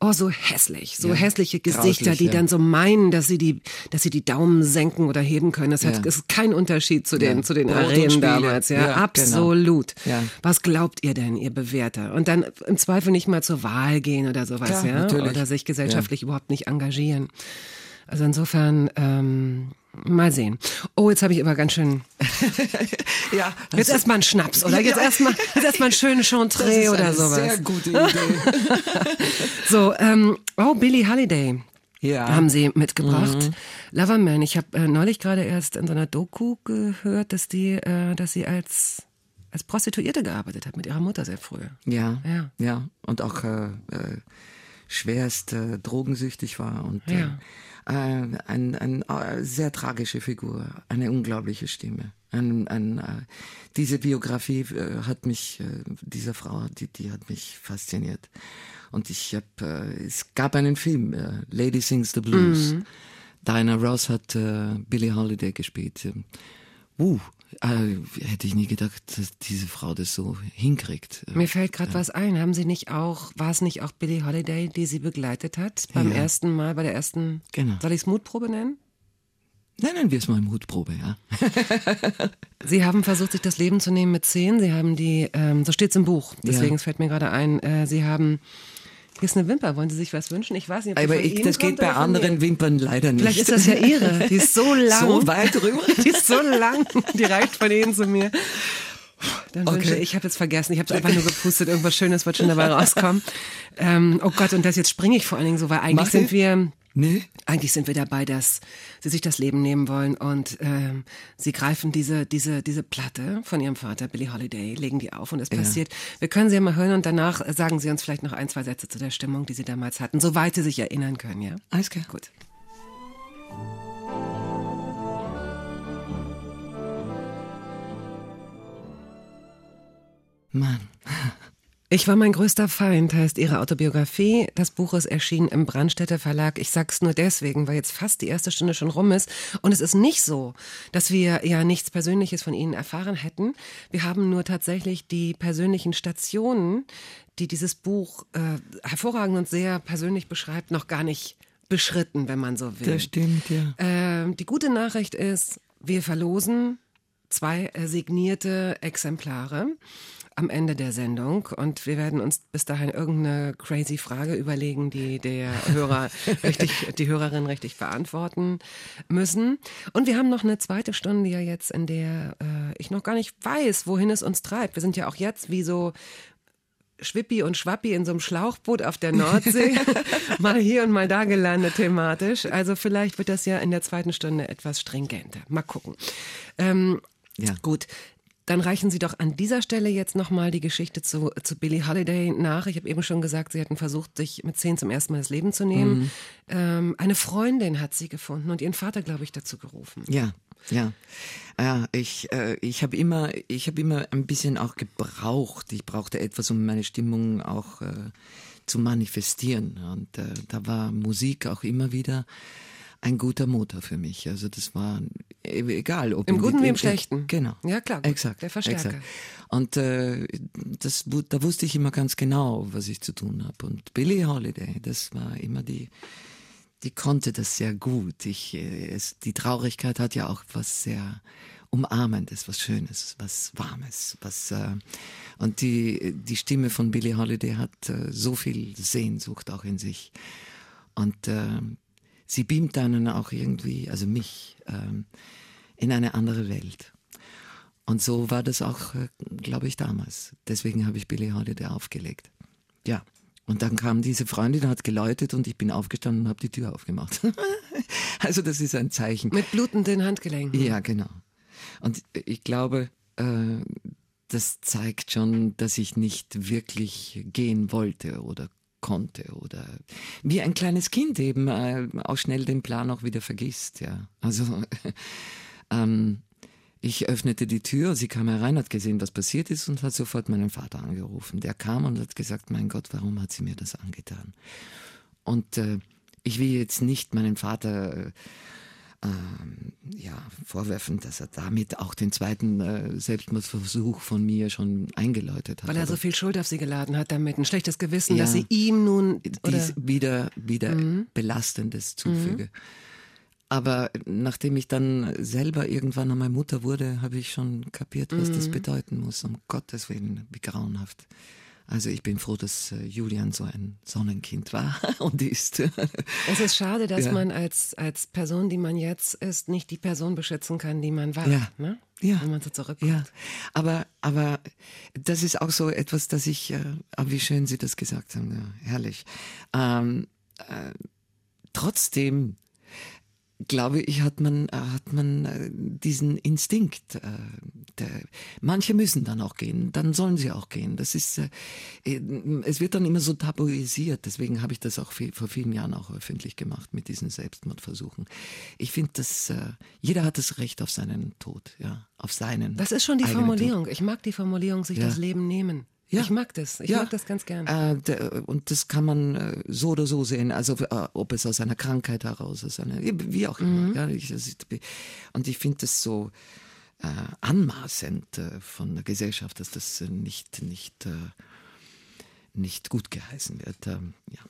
oh so hässlich, so Ja, hässliche Gesichter, die ja. dann so meinen, dass sie die, dass sie die Daumen senken oder heben können. Das hat, Ja. ist kein Unterschied zu den zu den Arenen damals, ja, genau. absolut. Ja. Was glaubt ihr denn, ihr Bewerter? Und dann im Zweifel nicht mal zur Wahl gehen oder sowas, ja, natürlich. oder sich gesellschaftlich überhaupt nicht engagieren. Also insofern ähm, mal sehen. Oh, jetzt habe ich aber ganz schön. Ja, Jetzt erstmal einen Schnaps oder jetzt Ja. erstmal jetzt erstmal einen schönen Chantre oder sowas. sehr gute Idee. So, ähm, oh, Billie Holiday. Ja. haben sie mitgebracht. Loverman, ich habe äh, neulich gerade erst in so einer Doku gehört, dass die, äh, dass sie als als Prostituierte gearbeitet hat mit ihrer Mutter sehr früh. Ja, Ja. ja. Und auch äh, äh, schwerst äh, drogensüchtig war und Ja. Äh, ein, ein äh, sehr tragische Figur, eine unglaubliche Stimme. Ein, ein, äh, diese Biografie hat mich, dieser Frau, die, die hat mich fasziniert. Und ich habe, es gab einen Film, Lady Sings the Blues. Diana Ross hat Billie Holiday gespielt. Uh, äh, hätte ich nie gedacht, dass diese Frau das so hinkriegt. Mir fällt gerade was ein. Haben Sie nicht auch, war es nicht auch Billie Holiday, die Sie begleitet hat beim Ja. ersten Mal, bei der ersten, Genau. soll ich es Mutprobe nennen? Nennen wir es mal Mutprobe, ja. Sie haben versucht, sich das Leben zu nehmen mit zehn. Sie haben die, ähm, so steht's im Buch. Deswegen Ja. es fällt mir gerade ein, äh, Sie haben, hier ist eine Wimper. Wollen Sie sich was wünschen? Ich weiß nicht, ob Aber ich, das geht bei anderen. Wimpern leider nicht. Vielleicht ist das ja Ihre. Die ist so lang. So weit rüber? Die ist so lang. Die reicht von Ihnen zu mir. Dann Okay. wünsche ich, habe jetzt vergessen, ich habe es einfach nur gepustet, irgendwas Schönes wird schon dabei rauskommen. Ähm, oh Gott, und das jetzt springe ich vor allen Dingen so, weil eigentlich Mach sind wir, Nee? eigentlich sind wir dabei, dass sie sich das Leben nehmen wollen und ähm, sie greifen diese, diese, diese Platte von ihrem Vater, Billie Holiday, legen die auf und es passiert. Wir können sie ja mal hören und danach sagen sie uns vielleicht noch ein, zwei Sätze zu der Stimmung, die sie damals hatten, soweit sie sich erinnern können, ja? Alles klar. Gut. Mann. Ich war mein größter Feind, heißt ihre Autobiografie. Das Buch ist erschienen im Brandstätter Verlag. Ich sag's nur deswegen, weil jetzt fast die erste Stunde schon rum ist. Und es ist nicht so, dass wir ja nichts Persönliches von Ihnen erfahren hätten. Wir haben nur tatsächlich die persönlichen Stationen, die dieses Buch äh, hervorragend und sehr persönlich beschreibt, noch gar nicht beschritten, wenn man so will. Das stimmt, ja. Ähm, die gute Nachricht ist, wir verlosen zwei signierte Exemplare am Ende der Sendung und wir werden uns bis dahin irgendeine crazy Frage überlegen, die der Hörer richtig, die Hörerin richtig beantworten müssen. Und wir haben noch eine zweite Stunde ja jetzt, in der äh, ich noch gar nicht weiß, wohin es uns treibt. Wir sind ja auch jetzt wie so Schwippi und Schwappi in so einem Schlauchboot auf der Nordsee, mal hier und mal da gelandet thematisch. Also vielleicht wird das ja in der zweiten Stunde etwas stringenter. Mal gucken. Ähm, Ja. Gut. Dann reichen Sie doch an dieser Stelle jetzt nochmal die Geschichte zu, zu Billie Holiday nach. Ich habe eben schon gesagt, Sie hatten versucht, sich mit zehn zum ersten Mal das Leben zu nehmen. Ähm, eine Freundin hat sie gefunden und ihren Vater, glaube ich, dazu gerufen. Ja, ja. Ja, ich, äh, ich habe immer, ich habe immer ein bisschen auch gebraucht. Ich brauchte etwas, um meine Stimmung auch äh, zu manifestieren. Und äh, da war Musik auch immer wieder ein guter Motor für mich. Also das war egal, ob Im Guten wie im Schlechten. Genau. Ja, klar, gut. Exakt. Der Verstärker. Exakt. Und äh, das, da wusste ich immer ganz genau, was ich zu tun habe. Und Billie Holiday, das war immer die, die konnte das sehr gut. Ich, äh, es, die Traurigkeit hat ja auch was sehr Umarmendes, was Schönes, was Warmes, was äh, und die die Stimme von Billie Holiday hat äh, so viel Sehnsucht auch in sich und äh, sie beamt einen auch irgendwie, also mich, ähm, in eine andere Welt. Und so war das auch, äh, glaube ich, damals. Deswegen habe ich Billie Holiday aufgelegt. Ja. Und dann kam diese Freundin, hat geläutet und ich bin aufgestanden und habe die Tür aufgemacht. also das ist ein Zeichen. Mit blutenden Handgelenken. Ja, genau. Und ich glaube, äh, das zeigt schon, dass ich nicht wirklich gehen wollte oder konnte oder wie ein kleines Kind eben äh, auch schnell den Plan auch wieder vergisst. Ja, also ähm, ich öffnete die Tür, sie kam herein, hat gesehen, was passiert ist und hat sofort meinen Vater angerufen. Der kam und hat gesagt, mein Gott, warum hat sie mir das angetan? Und äh, ich will jetzt nicht meinen Vater äh, ähm, ja, vorwerfen, dass er damit auch den zweiten äh, Selbstmordversuch von mir schon eingeläutet hat. Weil er so viel Schuld auf sie geladen hat damit. Ein schlechtes Gewissen, Ja. dass sie ihm nun. Dies wieder, wieder Mhm. Belastendes zufüge. Aber nachdem ich dann selber irgendwann einmal Mutter wurde, habe ich schon kapiert, was Mhm. das bedeuten muss. Um Gottes Willen, wie grauenhaft. Also ich bin froh, dass äh, Julian so ein Sonnenkind war und ist. es ist schade, dass Ja. man als, als Person, die man jetzt ist, nicht die Person beschützen kann, die man war. Ja. Ne? Ja. Wenn man so zurückkommt. Ja, aber, aber das ist auch so etwas, dass ich, äh, aber wie schön Sie das gesagt haben, ja, herrlich. Ähm, äh, trotzdem glaube ich, hat man, äh, hat man äh, diesen Instinkt. Äh, der, manche müssen dann auch gehen, dann sollen sie auch gehen. Das ist, es wird dann immer so tabuisiert. Deswegen habe ich das auch viel, vor vielen Jahren auch öffentlich gemacht mit diesen Selbstmordversuchen. Ich finde, dass jeder hat das Recht auf seinen Tod, ja, auf seinen. Das ist schon die Formulierung. Tod. Ich mag die Formulierung, sich Ja. das Leben nehmen. Ja. Ich mag das. Ich Ja. mag das ganz gern. Äh, und das kann man äh, so oder so sehen, also äh, ob es aus einer Krankheit heraus ist, einer, wie auch immer. Ja, ich, und ich finde das so äh, anmaßend äh, von der Gesellschaft, dass das äh, nicht, nicht, nicht gut geheißen wird. Ähm, ja.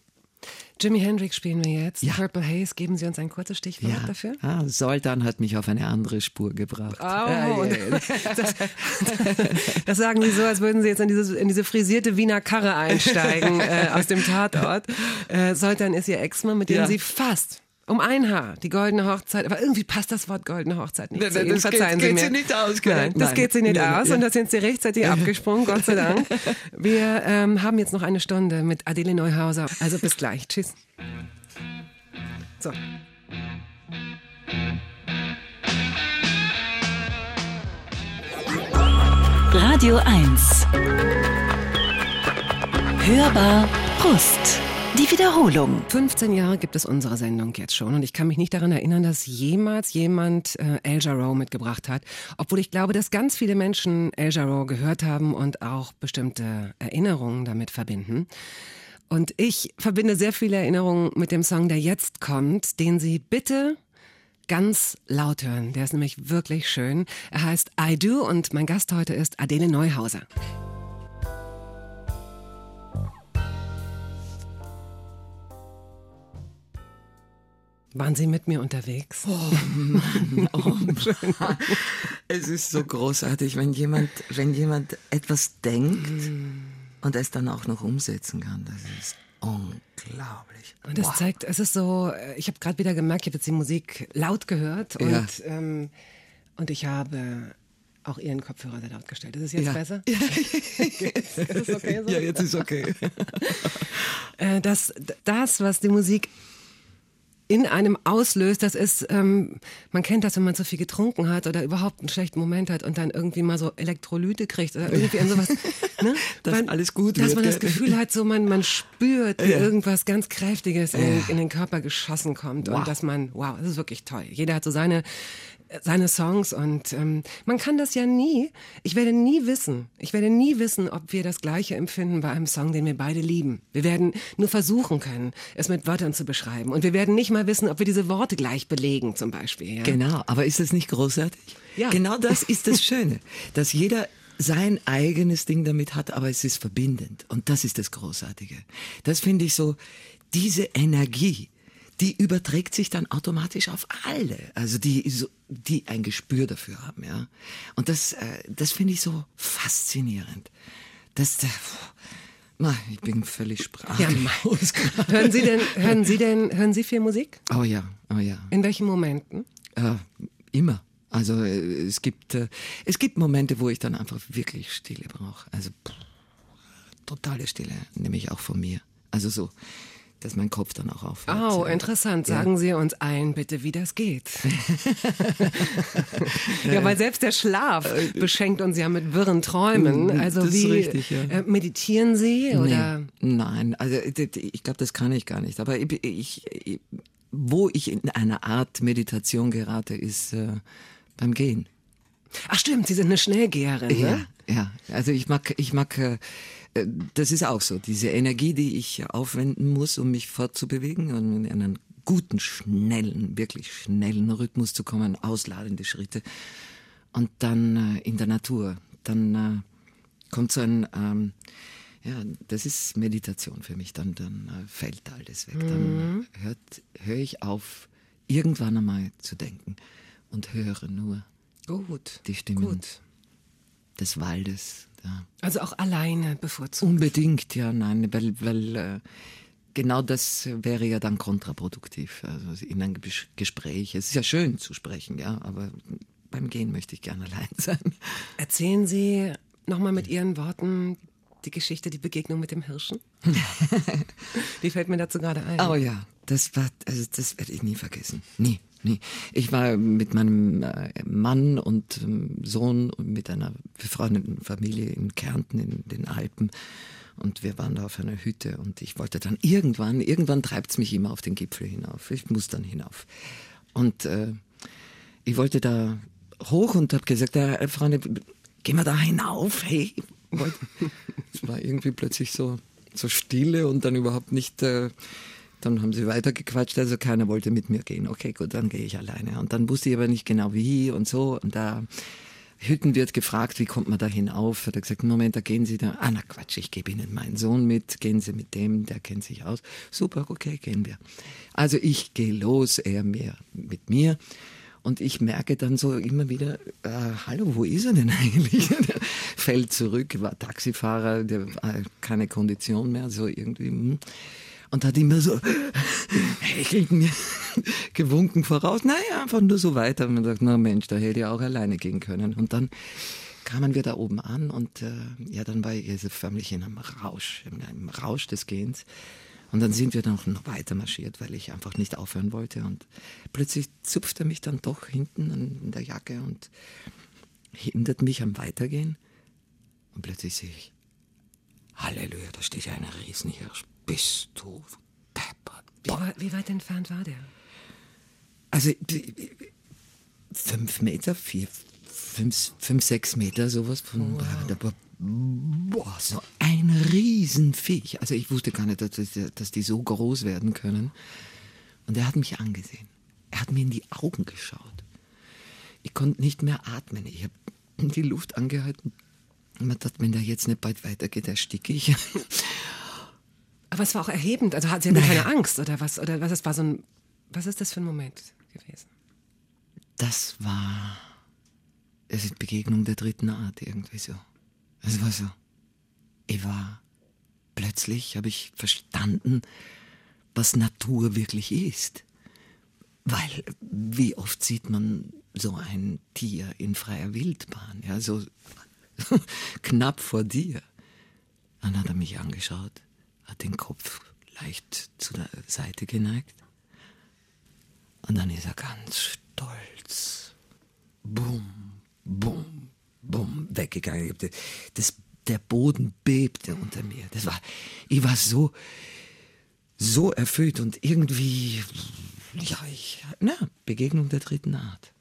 Jimi Hendrix spielen wir jetzt. Ja. Purple Haze, geben Sie uns ein kurzes Stichwort Ja. dafür? Ah, Soldan hat mich auf eine andere Spur gebracht. Oh, ja, ja. Das, das sagen Sie so, als würden Sie jetzt in diese, in diese frisierte Wiener Karre einsteigen äh, aus dem Tatort. Äh, Soltan ist Ihr Ex-Mann, mit dem Ja. Sie fast um ein Haar die goldene Hochzeit, aber irgendwie passt das Wort goldene Hochzeit nicht Nein, zu nein, Ihnen. das geht- Verzeihen Sie geht. Sie nicht aus, gell? Nein, das Nein. geht Sie nicht Nein, aus ja. und da sind Sie rechtzeitig abgesprungen, Gott sei Dank. Wir ähm, haben jetzt noch eine Stunde mit Adele Neuhauser. Also bis gleich. Tschüss. So. Radio 1. Hörbar Brust. Die Wiederholung. 15 Jahre gibt es unsere Sendung jetzt schon und ich kann mich nicht daran erinnern, dass jemals jemand äh, El Jarreau mitgebracht hat, obwohl ich glaube, dass ganz viele Menschen El Jarreau gehört haben und auch bestimmte Erinnerungen damit verbinden. Und ich verbinde sehr viele Erinnerungen mit dem Song, der jetzt kommt, den Sie bitte ganz laut hören. Der ist nämlich wirklich schön. Er heißt I Do und mein Gast heute ist Adele Neuhauser. Waren Sie mit mir unterwegs? Es ist so großartig, wenn jemand, wenn jemand etwas denkt und es dann auch noch umsetzen kann. Das ist unglaublich. Und das zeigt, es ist so, äh, ich habe gerade wieder gemerkt, ich habe jetzt die Musik laut gehört und, Ja. ähm, und ich habe auch Ihren Kopfhörer sehr laut gestellt. Ist es jetzt Ja. besser? ist es okay so? Ja, jetzt ist okay. Äh, das, das, was die Musik in einem auslöst, das ist, ähm, man kennt das, wenn man zu viel getrunken hat oder überhaupt einen schlechten Moment hat und dann irgendwie mal so Elektrolyte kriegt oder irgendwie an sowas, ne? Dass Man- alles gut Dass wird, man das? Gefühl hat, so man, man spürt, wie Ja. irgendwas ganz Kräftiges in, in den Körper geschossen kommt Wow. und dass man, wow, das ist wirklich toll. Jeder hat so seine, seine Songs und ähm, man kann das ja nie, ich werde nie wissen, ich werde nie wissen, ob wir das gleiche empfinden bei einem Song, den wir beide lieben. Wir werden nur versuchen können, es mit Wörtern zu beschreiben und wir werden nicht mal wissen, ob wir diese Worte gleich belegen zum Beispiel. Ja? Genau, aber ist das nicht großartig? Ja. Genau das ist das Schöne, dass jeder sein eigenes Ding damit hat, aber es ist verbindend. Und das ist das Großartige. Das finde ich so, diese Energie, die überträgt sich dann automatisch auf alle, also die, so, die ein Gespür dafür haben, ja. Und das, äh, das finde ich so faszinierend. Das, äh, na, ich bin völlig sprachlos. gerade. Hören Sie denn, hören Sie denn, hören Sie viel Musik? oh ja, oh ja. In welchen Momenten? Äh, immer. Also äh, es gibt äh, es gibt Momente, wo ich dann einfach wirklich Stille brauche. Also pff, totale Stille, nämlich auch von mir. Also so, dass mein Kopf dann auch aufhört. Oh, interessant. Ja. Sagen Sie uns ein, bitte, wie das geht. ja, weil selbst der Schlaf beschenkt uns ja mit wirren Träumen. Mm, Also das ist wie richtig, ja. äh, meditieren Sie oder? Nee, nein, also äh, ich glaube, das kann ich gar nicht. Aber ich, ich, ich, wo ich in eine Art Meditation gerate, ist äh, beim Gehen. Ach stimmt, Sie sind eine Schnellgeherin, Ja, ne? Ja. Also ich mag, ich mag, äh, äh, das ist auch so, diese Energie, die ich aufwenden muss, um mich fortzubewegen und in einen guten, schnellen, wirklich schnellen Rhythmus zu kommen, ausladende Schritte. Und dann äh, in der Natur, dann äh, kommt so ein, ähm, ja, das ist Meditation für mich, dann, dann äh, fällt alles weg. Dann äh, hört, höre ich auf, irgendwann einmal zu denken und höre nur Gut. die Stimmen Gut. Des Waldes. Ja. Also auch alleine bevorzugt. Unbedingt, ja, nein, weil, weil äh, genau das wäre ja dann kontraproduktiv. Also in einem Ges- Gespräch. Es ist ja schön zu sprechen, ja, aber beim Gehen möchte ich gerne allein sein. Erzählen Sie nochmal mit Ihren Worten die Geschichte, die Begegnung mit dem Hirschen? Wie fällt mir dazu gerade ein? Oh ja, das war, also das werde ich nie vergessen. Nie, nie. Ich war mit meinem äh, Mann und ähm, Sohn und mit einer befreundeten Familie in Kärnten in den Alpen. Und wir waren da auf einer Hütte und ich wollte dann irgendwann, irgendwann treibt es mich immer auf den Gipfel hinauf. Ich muss dann hinauf. Und äh, ich wollte da hoch und habe gesagt, ja, Freunde, gehen wir da hinauf, hey. Es war irgendwie plötzlich so, so stille und dann überhaupt nicht... Äh, dann haben sie weitergequatscht, also keiner wollte mit mir gehen. Okay, gut, dann gehe ich alleine. Und dann wusste ich aber nicht genau wie und so. Und da Hüttenwirt gefragt, wie kommt man da hinauf? Hat er gesagt, Moment, da gehen Sie da. Ah, na Quatsch, ich gebe Ihnen meinen Sohn mit. Gehen Sie mit dem, der kennt sich aus. Super, okay, gehen wir. Also ich gehe los, er mehr mit mir. Und ich merke dann so immer wieder, äh, hallo, wo ist er denn eigentlich? der fällt zurück, war Taxifahrer, der war keine Kondition mehr, so irgendwie. Hm und hat immer so hechelnd mir gewunken voraus. Naja, einfach nur so weiter. Und man sagt, na Mensch, da hätte ich auch alleine gehen können. Und dann kamen wir da oben an und äh, ja, dann war ich so förmlich in einem Rausch, in einem Rausch des Gehens. Und dann sind wir dann noch weiter marschiert, weil ich einfach nicht aufhören wollte. Und plötzlich zupft er mich dann doch hinten in der Jacke und hindert mich am Weitergehen. Und plötzlich sehe ich, Halleluja, da steht ja ein Riesenhirsch bist du deppert. Wie, wie weit entfernt war der? Also fünf Meter, vier, fünf, fünf sechs Meter, sowas von. Wow. Boah, so ein Riesenviech. Also ich wusste gar nicht, dass, dass die so groß werden können. Und er hat mich angesehen. Er hat mir in die Augen geschaut. Ich konnte nicht mehr atmen. Ich habe die Luft angehalten. Und man dachte, wenn der jetzt nicht bald weitergeht, ersticke ich. Aber es war auch erhebend. Also hat sie naja. keine Angst oder was? Oder was? Es war so ein. Was ist das für ein Moment gewesen? Das war. Es ist Begegnung der dritten Art irgendwie so. Es war so. Ich war. Plötzlich habe ich verstanden, was Natur wirklich ist. Weil, wie oft sieht man so ein Tier in freier Wildbahn, ja, so knapp vor dir. Dann hat er mich angeschaut hat den Kopf leicht zu der Seite geneigt. Und dann ist er ganz stolz. Bum, bum, bum, weggegangen. Das, der Boden bebte unter mir. Das war, ich war so, so erfüllt und irgendwie, ja, ich, na, Begegnung der dritten Art.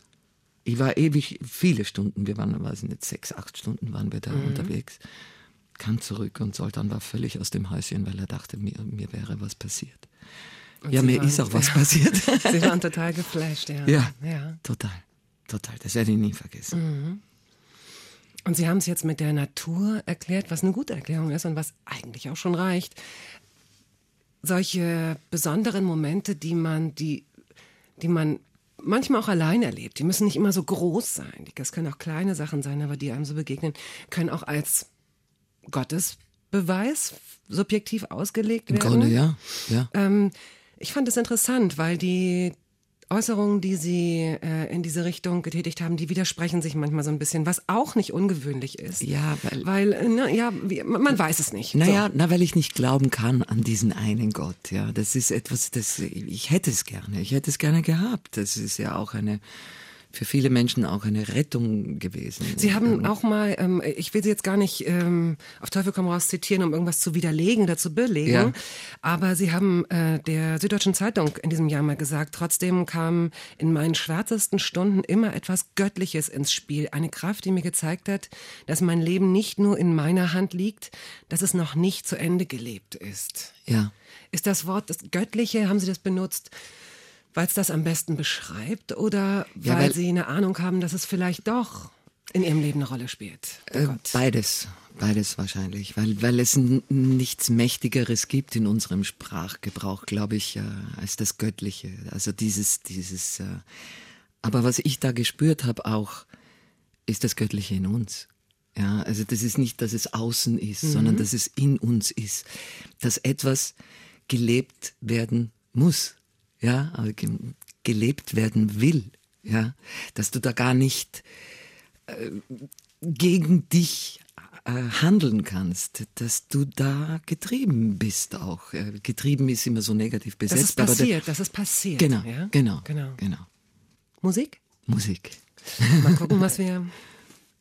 Ich war ewig, viele Stunden, wir waren, weiß nicht, sechs, acht Stunden waren wir da mhm. unterwegs kam zurück und Soltan war völlig aus dem Häuschen, weil er dachte, mir, mir wäre was passiert. Und ja, mir waren, ist auch was ja, passiert. Sie waren total geflasht, ja. Ja, ja. total, total. Das werde ich nie vergessen. Mhm. Und Sie haben es jetzt mit der Natur erklärt, was eine gute Erklärung ist und was eigentlich auch schon reicht. Solche besonderen Momente, die man, die, die man manchmal auch allein erlebt, die müssen nicht immer so groß sein. Das können auch kleine Sachen sein, aber die einem so begegnen, können auch als Gottesbeweis subjektiv ausgelegt werden. Im Grunde, ja. ja. Ähm, ich fand es interessant, weil die Äußerungen, die Sie äh, in diese Richtung getätigt haben, die widersprechen sich manchmal so ein bisschen, was auch nicht ungewöhnlich ist. Ja, weil. Weil, äh, na, ja, man weiß es nicht. Naja, so. na, weil ich nicht glauben kann an diesen einen Gott. Ja, das ist etwas, das ich hätte es gerne. Ich hätte es gerne gehabt. Das ist ja auch eine für viele Menschen auch eine Rettung gewesen. Sie haben auch mal, ähm, ich will Sie jetzt gar nicht ähm, auf Teufel komm raus zitieren, um irgendwas zu widerlegen oder zu belegen, ja. aber Sie haben äh, der Süddeutschen Zeitung in diesem Jahr mal gesagt, trotzdem kam in meinen schwärzesten Stunden immer etwas Göttliches ins Spiel, eine Kraft, die mir gezeigt hat, dass mein Leben nicht nur in meiner Hand liegt, dass es noch nicht zu Ende gelebt ist. Ja. Ist das Wort, das Göttliche, haben Sie das benutzt? Weil es das am besten beschreibt oder ja, weil, weil, Sie eine Ahnung haben, dass es vielleicht doch in Ihrem Leben eine Rolle spielt? Äh, beides, beides wahrscheinlich, weil, weil es nichts Mächtigeres gibt in unserem Sprachgebrauch, glaube ich, äh, als das Göttliche. Also dieses, dieses. Äh, aber was ich da gespürt habe auch, ist das Göttliche in uns. Ja, also das ist nicht, dass es außen ist, mhm. sondern dass es in uns ist, dass etwas gelebt werden muss ja, gelebt werden will, ja, dass du da gar nicht äh, gegen dich äh, handeln kannst, dass du da getrieben bist auch. Äh, getrieben ist immer so negativ besetzt. Das ist aber passiert, der, das ist passiert. genau, ja? genau, genau. genau. Musik? Musik. Mal gucken, was wir.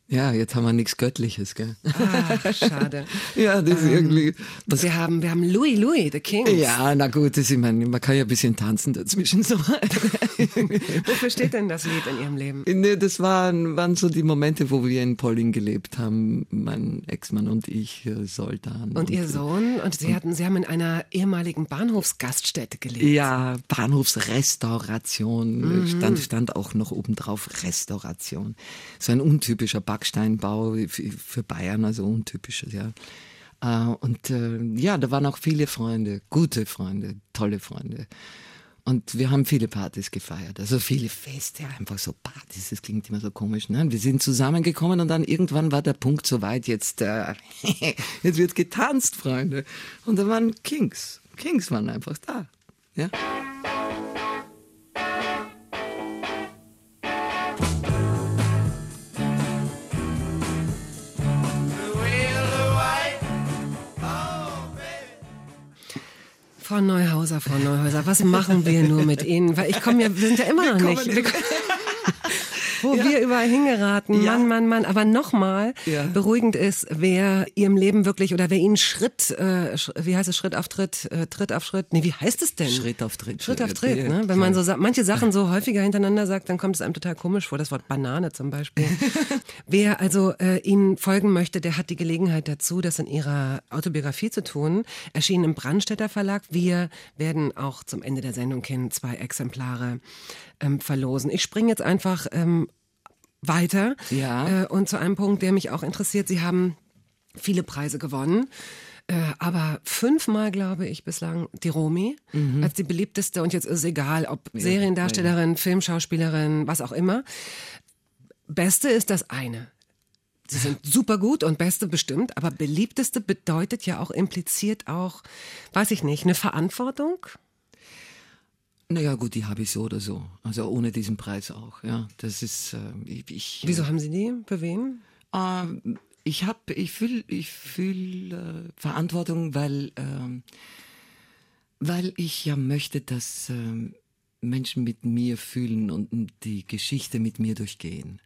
Ja, jetzt haben wir nichts Göttliches, gell? Ah, schade. Ja, das ist irgendwie. Das, Wir haben, wir haben Louis Louis, The King. ja, na gut, das, ich meine, man kann ja ein bisschen tanzen dazwischen. So. Wofür steht denn das Lied in Ihrem Leben? nee, das waren, waren so die Momente, wo wir in Polling gelebt haben, mein Ex-Mann und ich, äh, Soldan. Und Ihr Sohn? Und Sie hatten, Sie haben in einer ehemaligen Bahnhofsgaststätte gelebt. Ja, Bahnhofsrestauration stand, stand auch noch obendrauf Restauration. So ein untypischer Backsteinbau für Bayern, also untypisches, ja. Äh, Und äh, ja, da waren auch viele Freunde, gute Freunde, tolle Freunde. Und wir haben viele Partys gefeiert, also viele Feste, einfach so Partys, das klingt immer so komisch. Ne? Wir sind zusammengekommen und dann irgendwann war der Punkt so weit, jetzt, äh, jetzt wird getanzt, Freunde. Und da waren Kings, Kings waren einfach da. Ja? Frau Neuhauser, Frau Neuhauser, was machen wir nur mit Ihnen? Weil ich komme ja, wir sind ja immer noch nicht. Wo wir überall hingeraten, Ja. Mann, Mann, Mann. Aber nochmal, Ja. beruhigend ist, wer Ihrem Leben wirklich oder wer Ihnen Schritt, äh, wie heißt es, Schritt auf Tritt, äh, Tritt auf Schritt, nee, wie heißt es denn? Schritt auf Tritt. Schritt auf Ja, Tritt, ja, ne? Wenn man so manche Sachen so häufiger hintereinander sagt, dann kommt es einem total komisch vor. Das Wort Banane zum Beispiel. Wer also äh, Ihnen folgen möchte, der hat die Gelegenheit dazu, das in Ihrer Autobiografie zu tun. Erschienen im Brandstätter Verlag. Wir werden auch zum Ende der Sendung hin zwei Exemplare ähm, verlosen. Ich springe jetzt einfach ähm, weiter Ja. äh, und zu einem Punkt, der mich auch interessiert. Sie haben viele Preise gewonnen. Äh, aber fünfmal, glaube ich, bislang die Romy als die beliebteste. Und jetzt ist es egal, ob Seriendarstellerin, Filmschauspielerin, was auch immer. Beste ist das eine. Sie sind super gut und beste bestimmt, aber beliebteste bedeutet ja auch impliziert auch, weiß ich nicht, eine Verantwortung. Naja, gut, die habe ich so oder so. Also ohne diesen Preis auch, ja. Das ist, äh, ich, ich, Wieso haben Sie die? Für wen? Ähm, ich habe, ich fühle, ich fühl, äh, Verantwortung, weil, ähm, weil ich ja möchte, dass ähm, Menschen mit mir fühlen und die Geschichte mit mir durchgehen.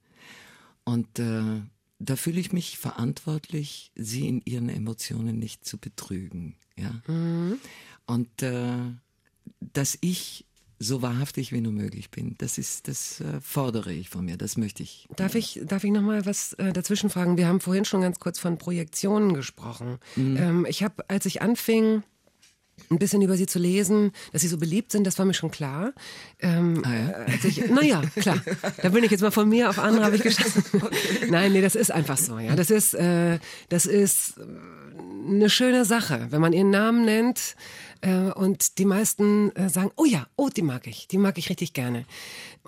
Und äh, da fühle ich mich verantwortlich, sie in ihren Emotionen nicht zu betrügen. Ja? Und äh, dass ich so wahrhaftig wie nur möglich bin, das ist, das äh, fordere ich von mir, das möchte ich. Darf ich, darf ich noch mal was äh, dazwischen fragen? Wir haben vorhin schon ganz kurz von Projektionen gesprochen. Ähm, ich habe, als ich anfing, ein bisschen über sie zu lesen, dass sie so beliebt sind, das war mir schon klar. Ähm, Ah, ja? als ich, naja, klar. Da bin ich jetzt mal von mir auf andere habe ich geschaut. Nein, nee, das ist einfach so. Ja, das ist, äh, das ist äh, eine schöne Sache, wenn man ihren Namen nennt äh, und die meisten äh, sagen, oh ja, oh, die mag ich, die mag ich richtig gerne.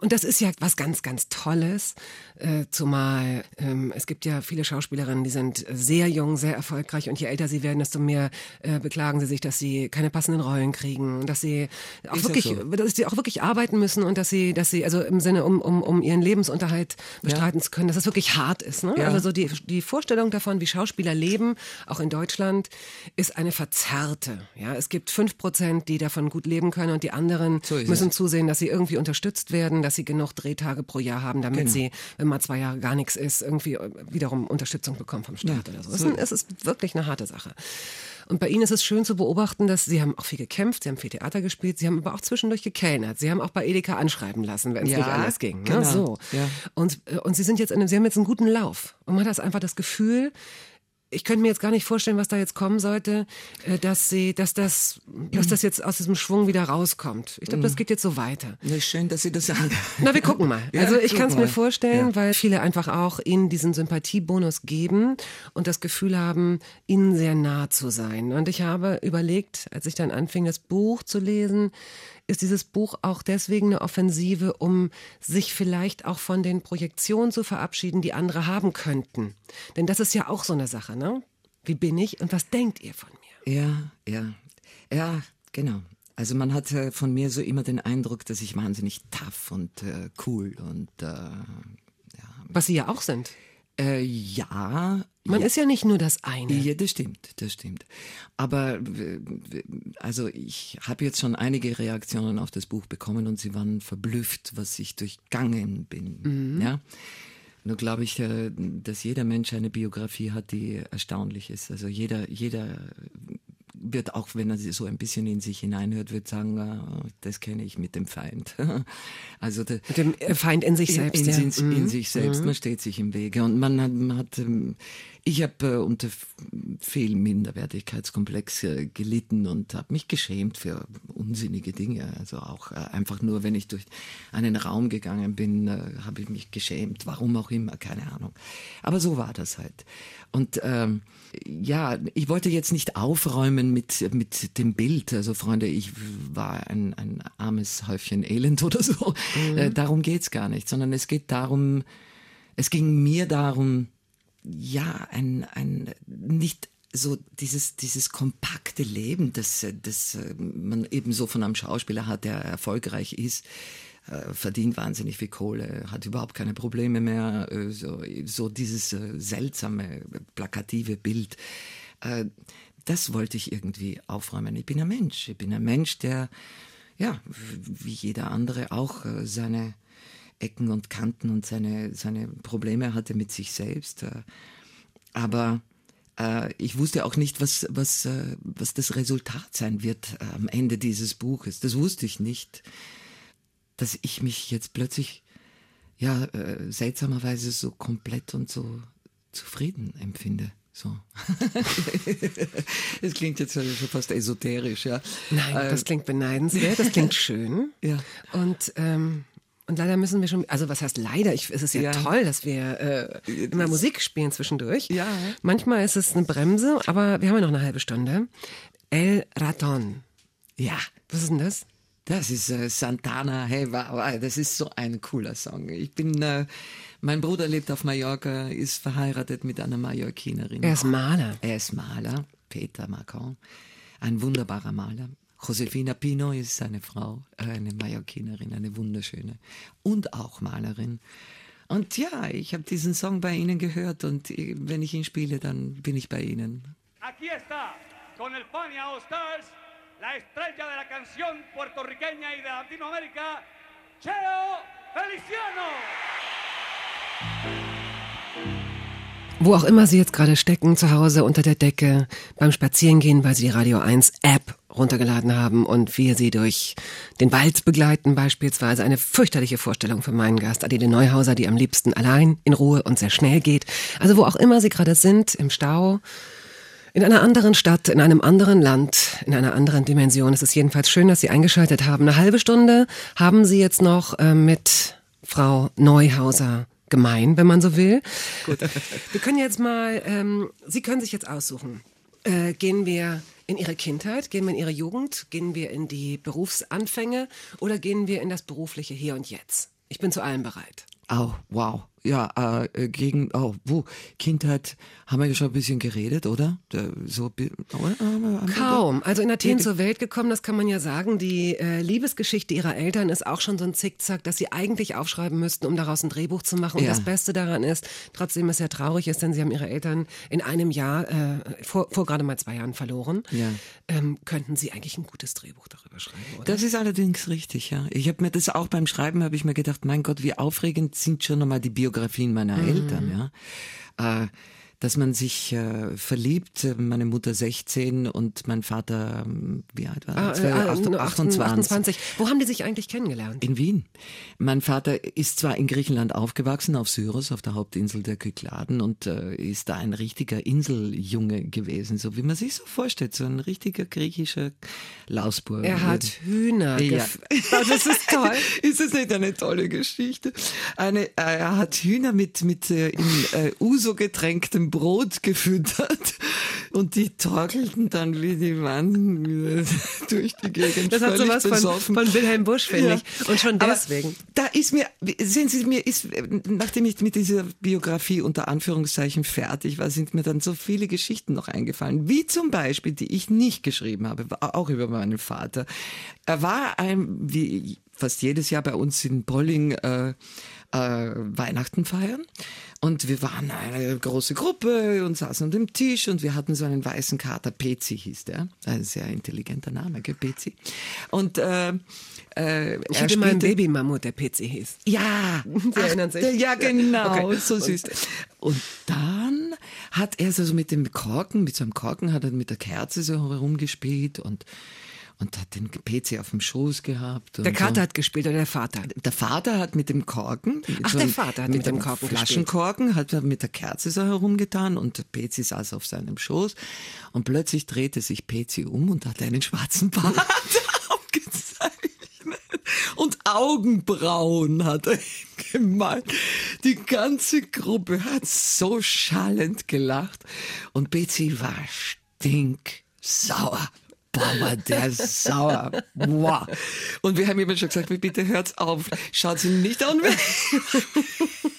Und das ist ja was ganz, ganz Tolles, äh, zumal ähm, es gibt ja viele Schauspielerinnen, die sind sehr jung, sehr erfolgreich und je älter sie werden, desto mehr äh, beklagen sie sich, dass sie keine passenden Rollen kriegen, dass sie auch Ist ja wirklich, so. dass sie auch wirklich arbeiten müssen und dass sie, dass sie, also im Sinne, um, um, um ihren Lebensunterhalt bestreiten zu können, dass es wirklich hart ist. Ne? Ja. Also so die, die Vorstellung davon, wie Schauspieler leben, auch in Deutschland, ist eine verzerrte. Ja, es gibt fünf Prozent, die davon gut leben können und die anderen So müssen es. zusehen, dass sie irgendwie unterstützt werden, dass sie genug Drehtage pro Jahr haben, damit Genau. sie, wenn mal zwei Jahre gar nichts ist, irgendwie äh, wiederum Unterstützung bekommen vom Staat Ja, oder so. so Es ist, es ist wirklich eine harte Sache. Und bei Ihnen ist es schön zu beobachten, dass Sie haben auch viel gekämpft, Sie haben viel Theater gespielt, Sie haben aber auch zwischendurch gekellnert. Sie haben auch bei Edeka anschreiben lassen, wenn es Ja, nicht anders ging. Ne? genau. So. Ja. Und, äh, und Sie sind jetzt in einem, Sie haben jetzt einen guten Lauf. Und man hat das einfach das Gefühl, ich könnte mir jetzt gar nicht vorstellen, was da jetzt kommen sollte, äh, dass sie, dass das, dass das jetzt aus diesem Schwung wieder rauskommt. Ich glaube, das geht jetzt so weiter. Ja, schön, dass Sie das sagen. Na, wir gucken mal. Also ich kann es mir vorstellen, Ja. weil viele einfach auch ihnen diesen Sympathiebonus geben und das Gefühl haben, ihnen sehr nah zu sein. Und ich habe überlegt, als ich dann anfing, das Buch zu lesen, ist dieses Buch auch deswegen eine Offensive, um sich vielleicht auch von den Projektionen zu verabschieden, die andere haben könnten. Denn das ist ja auch so eine Sache, ne? Wie bin ich und was denkt ihr von mir? Ja, ja, ja, genau. Also man hat äh, von mir so immer den Eindruck, dass ich wahnsinnig tough und äh, cool und äh, Was sie ja auch sind. Äh, ja. Man ja. ist ja nicht nur das eine. Ja, das stimmt, das stimmt. Aber w- also ich habe jetzt schon einige Reaktionen auf das Buch bekommen und sie waren verblüfft, was ich durchgangen bin. Ja. Nur glaube ich, äh, dass jeder Mensch eine Biografie hat, die erstaunlich ist. Also jeder, jeder wird auch, wenn er so ein bisschen in sich hineinhört, wird sagen, äh, das kenne ich mit dem Feind. Also der, Mit dem äh, Feind in sich selbst. in, ja. in, in Mhm. sich selbst, man steht sich im Wege und man hat, man hat ähm, ich habe äh, unter viel Minderwertigkeitskomplex äh, gelitten und habe mich geschämt für unsinnige Dinge. Also auch einfach nur, wenn ich durch einen Raum gegangen bin, habe ich mich geschämt, warum auch immer, keine Ahnung. Aber so war das halt. Und ähm, ja, ich wollte jetzt nicht aufräumen mit, mit dem Bild. Also Freunde, ich war ein, ein armes Häufchen Elend oder so. Äh, darum geht's gar nicht, sondern es geht darum, es ging mir darum, ja, ein, ein nicht so dieses, dieses kompakte Leben, das, das äh, man eben so von einem Schauspieler hat, der erfolgreich ist, verdient wahnsinnig viel Kohle, hat überhaupt keine Probleme mehr, äh, so, so dieses äh, seltsame, plakative Bild. Äh, das wollte ich irgendwie aufräumen. Ich bin ein Mensch. Ich bin ein Mensch, der, ja, wie jeder andere auch äh, seine Ecken und Kanten und seine, seine Probleme hatte mit sich selbst. äh, Aber äh, ich wusste auch nicht, was, was, äh, was das Resultat sein wird äh, am Ende dieses Buches. Das wusste ich nicht. Dass ich mich jetzt plötzlich, ja, äh, seltsamerweise so komplett und so zufrieden empfinde. So. Es klingt jetzt schon fast esoterisch, ja. Nein, Äh, das klingt beneidenswert, das klingt schön. Ja. Und, ähm, und leider müssen wir schon, also was heißt leider? Ich, es ist ja, Ja. toll, dass wir äh, immer Musik spielen zwischendurch. Ja. Manchmal ist es eine Bremse, aber wir haben ja noch eine halbe Stunde. El Raton. Ja. Was ist denn das? Das ist äh, Santana, hey, wa- wa- das ist so ein cooler Song. Ich bin, äh, mein Bruder lebt auf Mallorca, ist verheiratet mit einer Mallorquinerin. Er ist Maler. Er ist Maler, Peter Macron, ein wunderbarer Maler. Josefina Pino ist seine Frau, äh, eine Mallorquinerin, eine wunderschöne und auch Malerin. Und ja, ich habe diesen Song bei ihnen gehört und äh, wenn ich ihn spiele, dann bin ich bei ihnen. Aquí está, con el Fania All Stars, la estrella de la canción puertorriqueña y de Latinoamérica, Cheo Feliciano. Wo auch immer Sie jetzt gerade stecken, zu Hause unter der Decke, beim Spazierengehen, weil Sie die Radio 1 App runtergeladen haben und wir Sie durch den Wald begleiten beispielsweise. Eine fürchterliche Vorstellung für meinen Gast Adele Neuhauser, die am liebsten allein, in Ruhe und sehr schnell geht. Also wo auch immer Sie gerade sind, im Stau, in einer anderen Stadt, in einem anderen Land, in einer anderen Dimension. Es ist jedenfalls schön, dass Sie eingeschaltet haben. Eine halbe Stunde haben Sie jetzt noch äh, mit Frau Neuhauser gemein, wenn man so will. Gut. Wir können jetzt mal, ähm, Sie können sich jetzt aussuchen. Äh, gehen wir in Ihre Kindheit, gehen wir in Ihre Jugend, gehen wir in die Berufsanfänge oder gehen wir in das berufliche Hier und Jetzt? Ich bin zu allem bereit. Oh, wow. Ja, äh, gegen, oh, wo, Kindheit, haben wir ja schon ein bisschen geredet, oder? So, oder? Kaum. Also in Athen zur Welt gekommen, das kann man ja sagen. Die äh, Liebesgeschichte ihrer Eltern ist auch schon so ein Zickzack, dass sie eigentlich aufschreiben müssten, um daraus ein Drehbuch zu machen. Und Ja. das Beste daran ist, trotzdem es ja traurig ist, denn sie haben ihre Eltern in einem Jahr, äh, vor, vor gerade mal zwei Jahren verloren. Ja. Ähm, könnten sie eigentlich ein gutes Drehbuch darüber schreiben, oder? Das ist allerdings richtig, ja. Ich habe mir das auch beim Schreiben, habe ich mir gedacht, mein Gott, wie aufregend sind schon nochmal die Biografien meiner Mhm. Eltern, ja. Äh, dass man sich äh, verliebt, äh, meine Mutter 16 und mein Vater, ähm, wie alt war er? Ah, äh, Zwei- ah, acht- 28. 28. Wo haben die sich eigentlich kennengelernt? In Wien. Mein Vater ist zwar in Griechenland aufgewachsen, auf Syros, auf der Hauptinsel der Kykladen und äh, ist da ein richtiger Inseljunge gewesen, so wie man sich so vorstellt, so ein richtiger griechischer Lausburg. Er hat Hühner. Ja. gef- Das ist toll. Ist das nicht eine tolle Geschichte? Eine, äh, er hat Hühner mit, mit äh, in äh, Uso getränktem Brot gefüttert und die torkelten dann wie die Mann durch die Gegend. Das hat sowas von, besoffen. von Wilhelm Busch, finde Ja. ich. Und schon Aber deswegen. Da ist mir, sehen Sie, mir ist, nachdem ich mit dieser Biografie unter Anführungszeichen fertig war, sind mir dann so viele Geschichten noch eingefallen. Wie zum Beispiel, die ich nicht geschrieben habe, auch über meinen Vater. Er war ein, wie fast jedes Jahr bei uns in Polling äh, äh, Weihnachten feiern. Und wir waren eine große Gruppe und saßen an dem Tisch und wir hatten so einen weißen Kater, Pezi hieß der. Ein sehr intelligenter Name, gell, Pezi. Und äh, äh, Ich hatte mal einen Babymammut, der PC hieß. ja, Sie erinnern sich? der- Ja, genau, Okay. so süß. Und dann hat er so mit dem Korken, mit so einem Korken hat er mit der Kerze so herumgespielt und, und hat den PC auf dem Schoß gehabt. Und Der Kater so. hat gespielt oder der Vater? Der Vater hat mit dem Korken, Ach, so der Vater hat mit mit dem Korken Flaschenkorken, hat er mit der Kerze so herumgetan und der Pezi saß auf seinem Schoß und plötzlich drehte sich Pezi um und hatte einen schwarzen Bart aufgezeichnet und Augenbrauen hat er gemalt. Die ganze Gruppe hat so schallend gelacht und Pezi war stinksauer. Boah, war der sauer. Boah. Und wir haben immer schon gesagt, bitte hört's auf, schaut sie nicht an.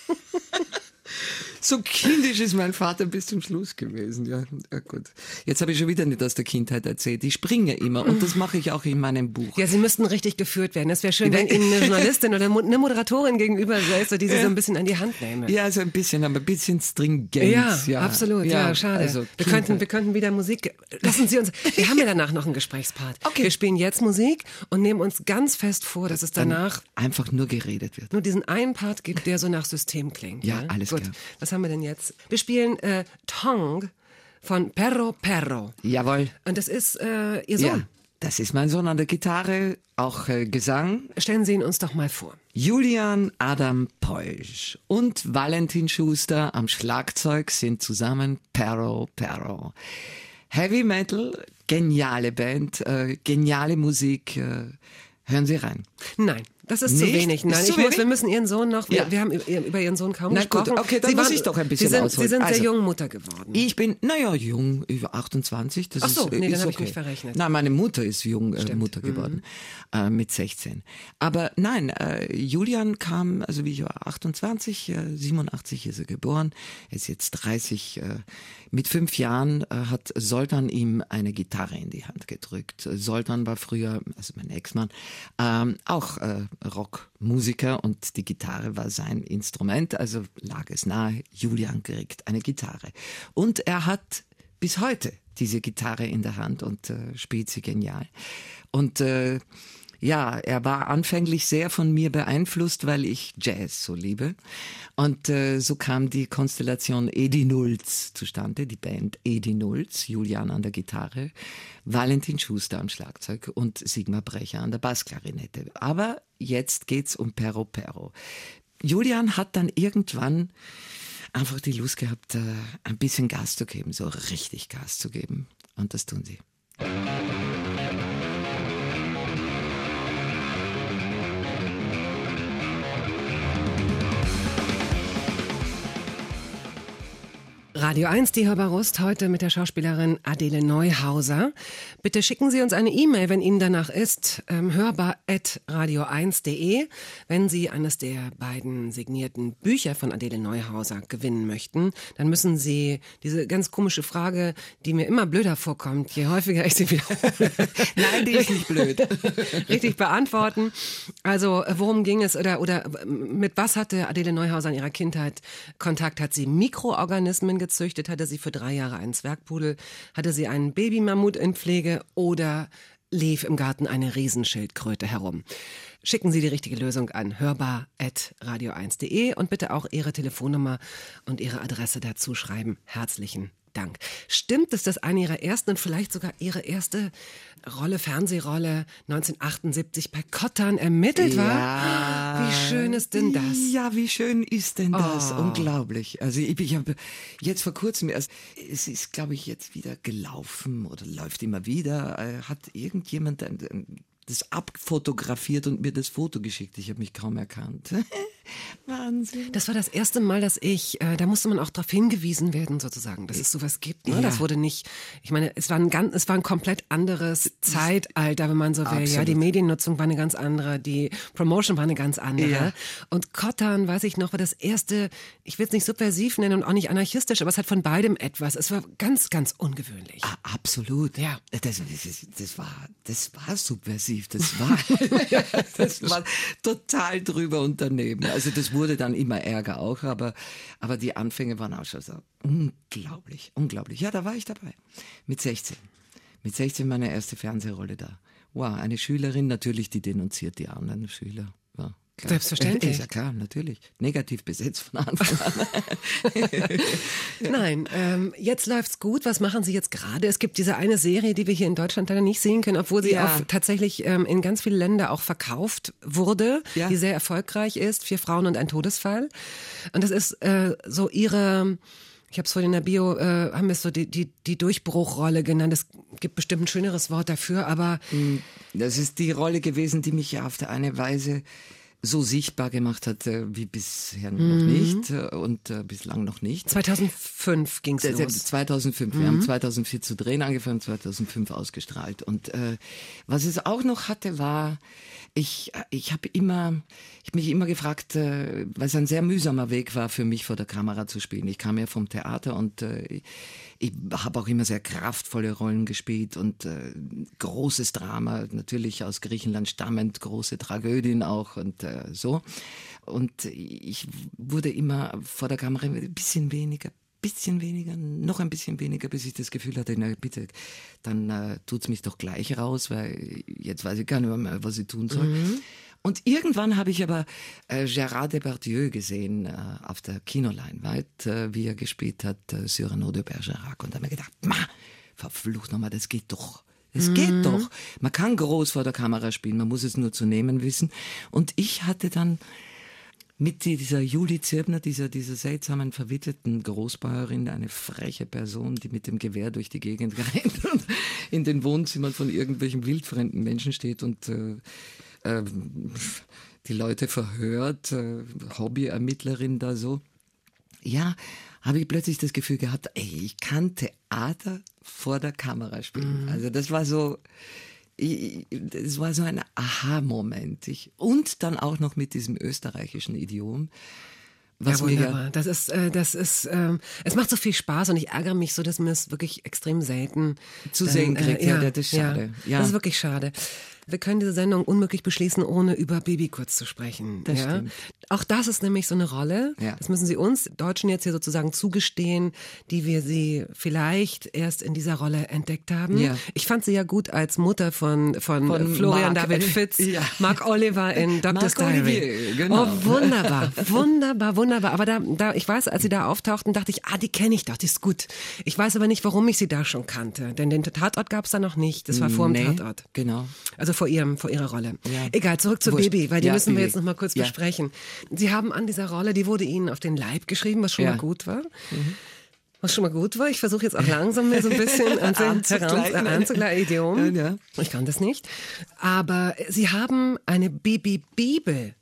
So kindisch ist mein Vater bis zum Schluss gewesen. Ja, ja gut. Jetzt habe ich schon wieder nicht aus der Kindheit erzählt. Ich springe immer und das mache ich auch in meinem Buch. Ja, sie müssten richtig geführt werden. Es wäre schön, wenn Ihnen eine Journalistin oder eine Moderatorin gegenüber säße, die Sie so ein bisschen an die Hand nehme. Ja, so ein bisschen, aber ein bisschen Stringenz. Ja, absolut. Ja, schade. Also wir, könnten, wir könnten wieder Musik. Lassen Sie uns. Wir haben ja danach noch einen Gesprächspart. Okay. Wir spielen jetzt Musik und nehmen uns ganz fest vor, dass es danach einfach nur geredet wird. nur diesen einen Part gibt, der so nach System klingt. Ja, alles Gut. klar. Was haben wir denn jetzt? Wir spielen äh, Tong von Perro Perro. Jawohl. Und das ist äh, Ihr Sohn. Ja, das ist mein Sohn an der Gitarre, auch äh, Gesang. Stellen Sie ihn uns doch mal vor. Julian Adam Peusch und Valentin Schuster am Schlagzeug sind zusammen Perro Perro. Heavy Metal, geniale Band, äh, geniale Musik. Äh, hören Sie rein. Nein, das ist zu Nicht? wenig. Ist Nein, zu ich muss, wenig? wir müssen Ihren Sohn noch, wir, Ja. wir haben über Ihren Sohn kaum Na gut, gesprochen. okay, dann Sie muss ich doch ein bisschen Sie sind, ausholen. Sie sind Also- sehr jung Mutter geworden. Ich bin, naja, jung, über 28. Das Ach so, ist, nee, dann ist hab ich okay. mich verrechnet. Nein, meine Mutter ist jung äh, Mutter Mhm. geworden, äh, mit 16. Aber nein, äh, Julian kam, also wie ich war 28, äh, 87 ist er geboren, er ist jetzt 30. Äh, mit fünf Jahren äh, hat Soltan ihm eine Gitarre in die Hand gedrückt. Soltan war früher, also mein Ex-Mann, ähm, auch äh, Rockmusiker und die Gitarre war sein Instrument, also lag es nahe, Julian kriegt eine Gitarre. Und er hat bis heute diese Gitarre in der Hand und äh, spielt sie genial. Und äh, ja, er war anfänglich sehr von mir beeinflusst, weil ich Jazz so liebe. Und äh, so kam die Konstellation Edi Nulz zustande, die Band Edi Nulz, Julian an der Gitarre, Valentin Schuster am Schlagzeug und Sigmar Brecher an der Bassklarinette. Aber jetzt geht's um Perro Perro. Julian hat dann irgendwann einfach die Lust gehabt, äh, ein bisschen Gas zu geben, so richtig Gas zu geben. Und das tun sie. Radio 1, die Hörbarust, heute mit der Schauspielerin Adele Neuhauser. Bitte schicken Sie uns eine E-Mail, wenn Ihnen danach ist, ähm, hörbar.radio1.de. Wenn Sie eines der beiden signierten Bücher von Adele Neuhauser gewinnen möchten, dann müssen Sie diese ganz komische Frage, die mir immer blöder vorkommt, je häufiger ich sie wiederhole. Nein, die ist nicht blöd. richtig beantworten. Also äh, worum ging es oder oder äh, mit was hatte Adele Neuhauser in ihrer Kindheit Kontakt? Hat sie Mikroorganismen gezüchtet? Hatte sie für drei Jahre einen Zwergpudel? Hatte sie einen Babymammut in Pflege oder lief im Garten eine Riesenschildkröte herum? Schicken Sie die richtige Lösung an hörbar.radio1.de und bitte auch Ihre Telefonnummer und Ihre Adresse dazu schreiben. Herzlichen Dank. Stimmt es, dass eine Ihrer ersten und vielleicht sogar Ihre erste Rolle, Fernsehrolle 1978 bei Kottern ermittelt war? Ja. Wie schön ist denn das? Ja, wie schön ist denn das? Oh. Unglaublich. Also ich, ich habe jetzt vor kurzem erst, es ist glaube ich jetzt wieder gelaufen oder läuft immer wieder, äh, hat irgendjemand ein, ein, das abfotografiert und mir das Foto geschickt. Ich habe mich kaum erkannt. Wahnsinn. Das war das erste Mal, dass ich, äh, da musste man auch darauf hingewiesen werden, sozusagen, dass es sowas gibt. Ne? Ja. Das wurde nicht, ich meine, es war ein ganz, es war ein komplett anderes Zeitalter, wenn man so will. Ja, die Mediennutzung war eine ganz andere, die Promotion war eine ganz andere. Ja. Und Kottan, weiß ich noch, war das erste, ich will es nicht subversiv nennen und auch nicht anarchistisch, aber es hat von beidem etwas. Es war ganz, ganz ungewöhnlich. Ah, absolut. Ja. Das, das, das war, das war subversiv. Das war, das war total drüber und daneben. Also das wurde dann immer ärger auch, aber, aber die Anfänge waren auch schon so unglaublich, unglaublich. Ja, da war ich dabei. Mit 16. Mit 16 meine erste Fernsehrolle da. Wow, eine Schülerin natürlich, die denunziert die anderen Schüler. Ja, klar. Selbstverständlich. Ist ja klar, natürlich. Negativ besetzt von Anfang an. Nein, ähm, jetzt läuft's gut. Was machen Sie jetzt gerade? Es gibt diese eine Serie, die wir hier in Deutschland leider nicht sehen können, obwohl sie Ja. auf, tatsächlich ähm, in ganz viele Länder auch verkauft wurde, Ja. die sehr erfolgreich ist. Vier Frauen und ein Todesfall. Und das ist äh, so Ihre. Ich habe es vorhin in der Bio, äh, haben wir es so die, die, die Durchbruchrolle genannt. Es gibt bestimmt ein schöneres Wort dafür, aber Das ist die Rolle gewesen, die mich ja auf der eine Weise so sichtbar gemacht hat äh, wie bisher noch Mhm. nicht äh, und äh, bislang noch nicht. 2005 ging's Das- los. 2005. Wir haben 2004 zu drehen angefangen, 2005 ausgestrahlt. Und äh, was es auch noch hatte, war, ich, ich habe immer, ich mich immer gefragt, äh, weil es ein sehr mühsamer Weg war für mich vor der Kamera zu spielen. Ich kam ja vom Theater und äh, ich, habe auch immer sehr kraftvolle Rollen gespielt und äh, großes Drama, natürlich aus Griechenland stammend, große Tragödien auch und äh, so. Und ich wurde immer vor der Kamera ein bisschen weniger, bisschen weniger, noch ein bisschen weniger, bis ich das Gefühl hatte, na bitte, dann äh, tut's mich doch gleich raus, weil jetzt weiß ich gar nicht mehr, was ich tun soll. Und irgendwann habe ich aber äh, Gérard Depardieu gesehen äh, auf der Kinoleinwand, äh, wie er gespielt hat, äh, Cyrano de Bergerac. Und da habe ich gedacht, ma, verflucht nochmal, das geht doch. Es geht doch. Man kann groß vor der Kamera spielen, man muss es nur zu nehmen wissen. Und ich hatte dann mit dieser Julie Zirbner, dieser, dieser seltsamen verwitweten Großbäuerin, eine freche Person, die mit dem Gewehr durch die Gegend rennt und in den Wohnzimmern von irgendwelchen wildfremden Menschen steht und äh, äh, die Leute verhört, äh, Hobbyermittlerin da so. Ja, habe ich plötzlich das Gefühl gehabt, ey, ich kann Theater vor der Kamera spielen. Also das war so, ich- das war so ein Aha-Moment. Und dann auch noch mit diesem österreichischen Idiom. Was ja, wunderbar. Das ist, äh, das ist, ähm, es macht so viel Spaß und ich ärgere mich so, dass man es wirklich extrem selten Zu sehen kriegt. Ja, das ist schade. Ja. Das ist wirklich schade. Wir können diese Sendung unmöglich beschließen, ohne über Baby kurz zu sprechen. Das ja? Auch das ist nämlich so eine Rolle. Ja. Das müssen Sie uns Deutschen jetzt hier sozusagen zugestehen, die wir sie vielleicht erst in dieser Rolle entdeckt haben. Ja. Ich fand sie ja gut als Mutter von, von, Von Florian Mark. David Fitz, Ja. Mark Oliver in Doctor's Mark Diary. Olivier, genau. Oh, wunderbar, wunderbar, wunderbar. Aber da, da, ich weiß, als sie da auftauchten, dachte ich, ah, die kenne ich doch, die ist gut. Ich weiß aber nicht, warum ich sie da schon kannte, denn den Tatort gab es da noch nicht. Das war vor dem Nee, Tatort. Genau. Also vor ihrem, vor ihrer Rolle. Ja. Egal, zurück zu Wurscht. Baby, weil die Ja, müssen wir Baby. jetzt noch mal kurz Ja. besprechen. Sie haben an dieser Rolle, die wurde Ihnen auf den Leib geschrieben, was schon mal gut war. Was schon mal gut war. Ich versuche jetzt auch langsam mir so ein bisschen an Anzugleichen. anzugleichen, Idiom. Ich kann das nicht. Aber Sie haben eine Baby-Bibel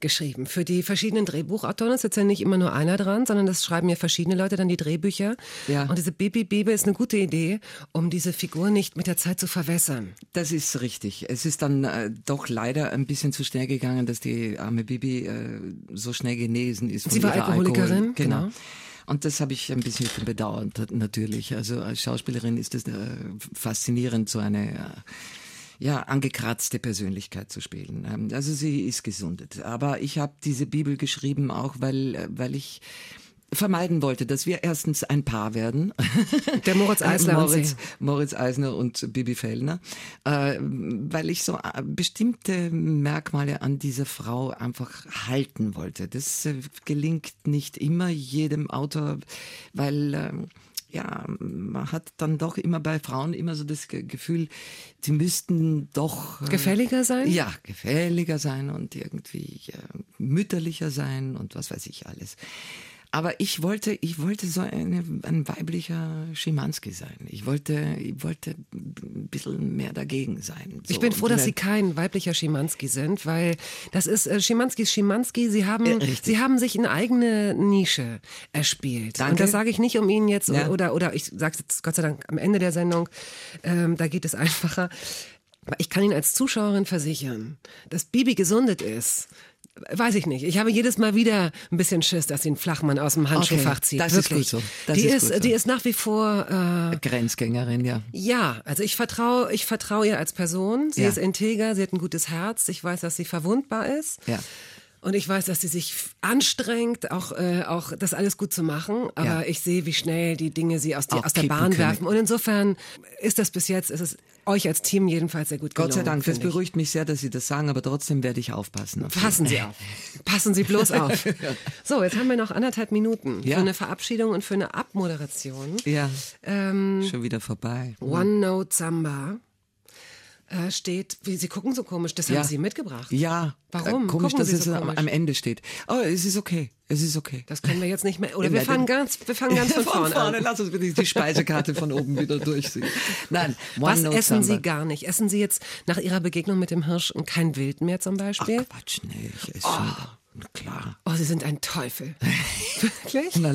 geschrieben für die verschiedenen Drehbuchautoren. Ist jetzt ja nicht immer nur einer dran, sondern das schreiben ja verschiedene Leute dann die Drehbücher. Ja. Und diese Baby-Bibel ist eine gute Idee, um diese Figur nicht mit der Zeit zu verwässern. Das ist richtig. Es ist dann äh, doch leider ein bisschen zu schnell gegangen, dass die arme Bibi äh, so schnell genesen ist. Sie war Alkoholikerin, Alkohol. Genau. genau. Und das habe ich ein bisschen bedauert, natürlich. Also als Schauspielerin ist es äh, faszinierend, so eine äh, ja, angekratzte Persönlichkeit zu spielen. Ähm, Also sie ist gesundet. Aber ich habe diese Bibel geschrieben auch, weil, äh, weil ich vermeiden wollte, dass wir erstens ein Paar werden. Der Moritz Eisler und Moritz. Moritz Eisner und Bibi Fellner, äh, weil ich so äh, bestimmte Merkmale an dieser Frau einfach halten wollte. Das äh, gelingt nicht immer jedem Autor, weil ähm, ja, man hat dann doch immer bei Frauen immer so das Ge- Gefühl, sie müssten doch äh, Gefälliger sein? Ja, gefälliger sein und irgendwie äh, mütterlicher sein und was weiß ich alles. Aber ich wollte, ich wollte so eine, ein weiblicher Schimanski sein. Ich wollte, ich wollte ein bisschen mehr dagegen sein. So, Ich bin froh, dass Sie kein weiblicher Schimanski sind, weil das ist äh, Schimanskis Schimanski. Sie haben, richtig. Sie haben sich eine eigene Nische erspielt. Danke. Und das sage ich nicht, um Ihnen jetzt Ja. oder oder ich sage es jetzt Gott sei Dank am Ende der Sendung. Ähm, da geht es einfacher. Ich kann Ihnen als Zuschauerin versichern, dass Bibi gesundet ist. Weiß ich nicht. Ich habe jedes Mal wieder ein bisschen Schiss, dass sie einen Flachmann aus dem Handschuhfach Okay, zieht. das ist Wirklich. gut so. Das die ist ist, so. die ist nach wie vor äh, Grenzgängerin, ja. ja, also ich vertraue, ich vertraue ihr als Person. Sie Ja. ist integer, sie hat ein gutes Herz. Ich weiß, dass sie verwundbar ist. Ja. Und ich weiß, dass sie sich anstrengt, auch, äh, auch das alles gut zu machen. Aber Ja. ich sehe, wie schnell die Dinge sie aus, die, aus der Bahn können. werfen. Und insofern ist das bis jetzt, ist es euch als Team jedenfalls sehr gut gelungen. Gott sei Dank, das finde ich. beruhigt mich sehr, dass Sie das sagen, aber trotzdem werde ich aufpassen. auf Passen Sie auf. Passen Sie bloß auf. So, jetzt haben wir noch anderthalb Minuten Ja. für eine Verabschiedung und für eine Abmoderation. Ja, Ähm, schon wieder vorbei. One Note Samba äh, steht, wie Sie gucken so komisch, das Ja. haben Sie mitgebracht. Ja. Warum? Äh, Komisch, Gucken dass Sie es so am, Ende steht. Oh, es ist okay. Es ist okay. Das können wir jetzt nicht mehr. Oder wir fangen ganz, wir fangen ganz von vorne an. Lass uns bitte die Speisekarte von oben wieder durchsehen. Nein, Was One-Note essen Sie Samba. gar nicht? Essen Sie jetzt nach Ihrer Begegnung mit dem Hirsch kein Wild mehr zum Ach Beispiel? Quatsch, nee, ich esse schon. Na klar. Oh, Sie sind ein Teufel. Wirklich? Na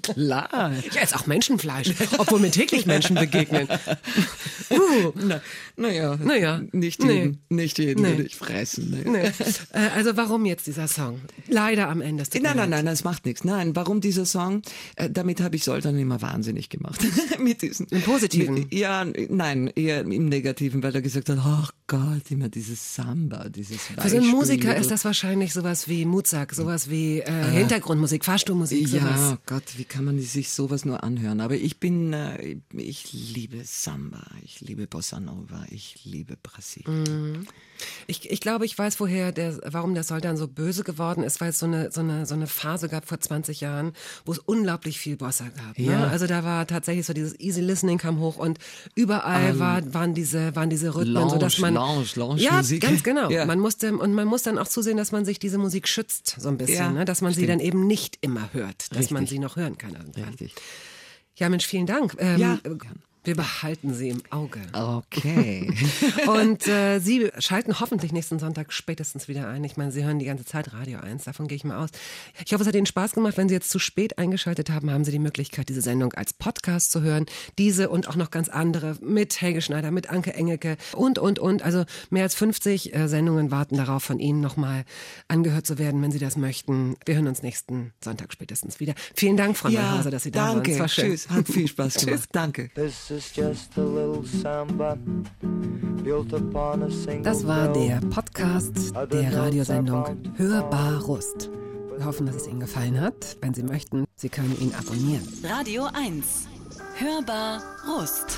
klar. Ich esse auch Menschenfleisch, obwohl mir täglich Menschen begegnen. Uh, Na, naja, Naja, nicht nee. jeden, nicht jeden Nee. würde ich fressen. Nee. nee. Äh, Also warum jetzt dieser Song? Leider am Ende. mir Nein, nein, nein, das macht nichts. Nein, warum dieser Song? Äh, damit habe ich Soltan immer wahnsinnig gemacht. mit diesen, Im Positiven? Mit, ja, nein, eher im Negativen, weil er gesagt hat, ach Gott, immer dieses Samba, dieses Für so einen Musiker ist das wahrscheinlich sowas wie Mutsack, sowas wie äh, Hintergrundmusik, Fahrstuhlmusik, sowas. Ja, Gott, wie kann man sich sowas nur anhören? Aber ich bin, äh, ich liebe Samba, ich liebe Bossa Nova, ich liebe Brasilien. Ich, ich glaube, ich weiß, woher der, warum der Soldan so böse geworden ist, weil es so eine, so eine, so eine Phase gab vor 20 Jahren, wo es unglaublich viel Bossa gab. Ne? Ja. Also da war tatsächlich so dieses Easy Listening kam hoch und überall war, waren diese, waren diese Rhythmen, Lounge, so dass man, Lounge, Lounge ja, Musik. ganz genau. Ja. Man musste, und man muss dann auch zusehen, dass man sich diese Musik schützt, so ein bisschen, Ja, ne? dass man sie stimmt. dann eben nicht immer hört, dass man Richtig. sie noch hören kann. Richtig. Ja, Mensch, vielen Dank. Ähm, Ja. Wir behalten sie im Auge. Okay. Und äh, Sie schalten hoffentlich nächsten Sonntag spätestens wieder ein. Ich meine, Sie hören die ganze Zeit Radio 1, davon gehe ich mal aus. Ich hoffe, es hat Ihnen Spaß gemacht. Wenn Sie jetzt zu spät eingeschaltet haben, haben Sie die Möglichkeit, diese Sendung als Podcast zu hören. Diese und auch noch ganz andere mit Helge Schneider, mit Anke Engelke und, und, und. Also mehr als 50 äh, Sendungen warten darauf, von Ihnen nochmal angehört zu werden, wenn Sie das möchten. Wir hören uns nächsten Sonntag spätestens wieder. Vielen Dank, Frau Neuhauser, dass Sie da waren. danke. Tschüss, hat viel Spaß gemacht. Danke. This is just a little samba built upon a single Das war der Podcast der Radiosendung Hörbar Rust. Wir hoffen, dass es Ihnen gefallen hat. Wenn Sie möchten, Sie können ihn abonnieren. Radio 1. Hörbar Rust.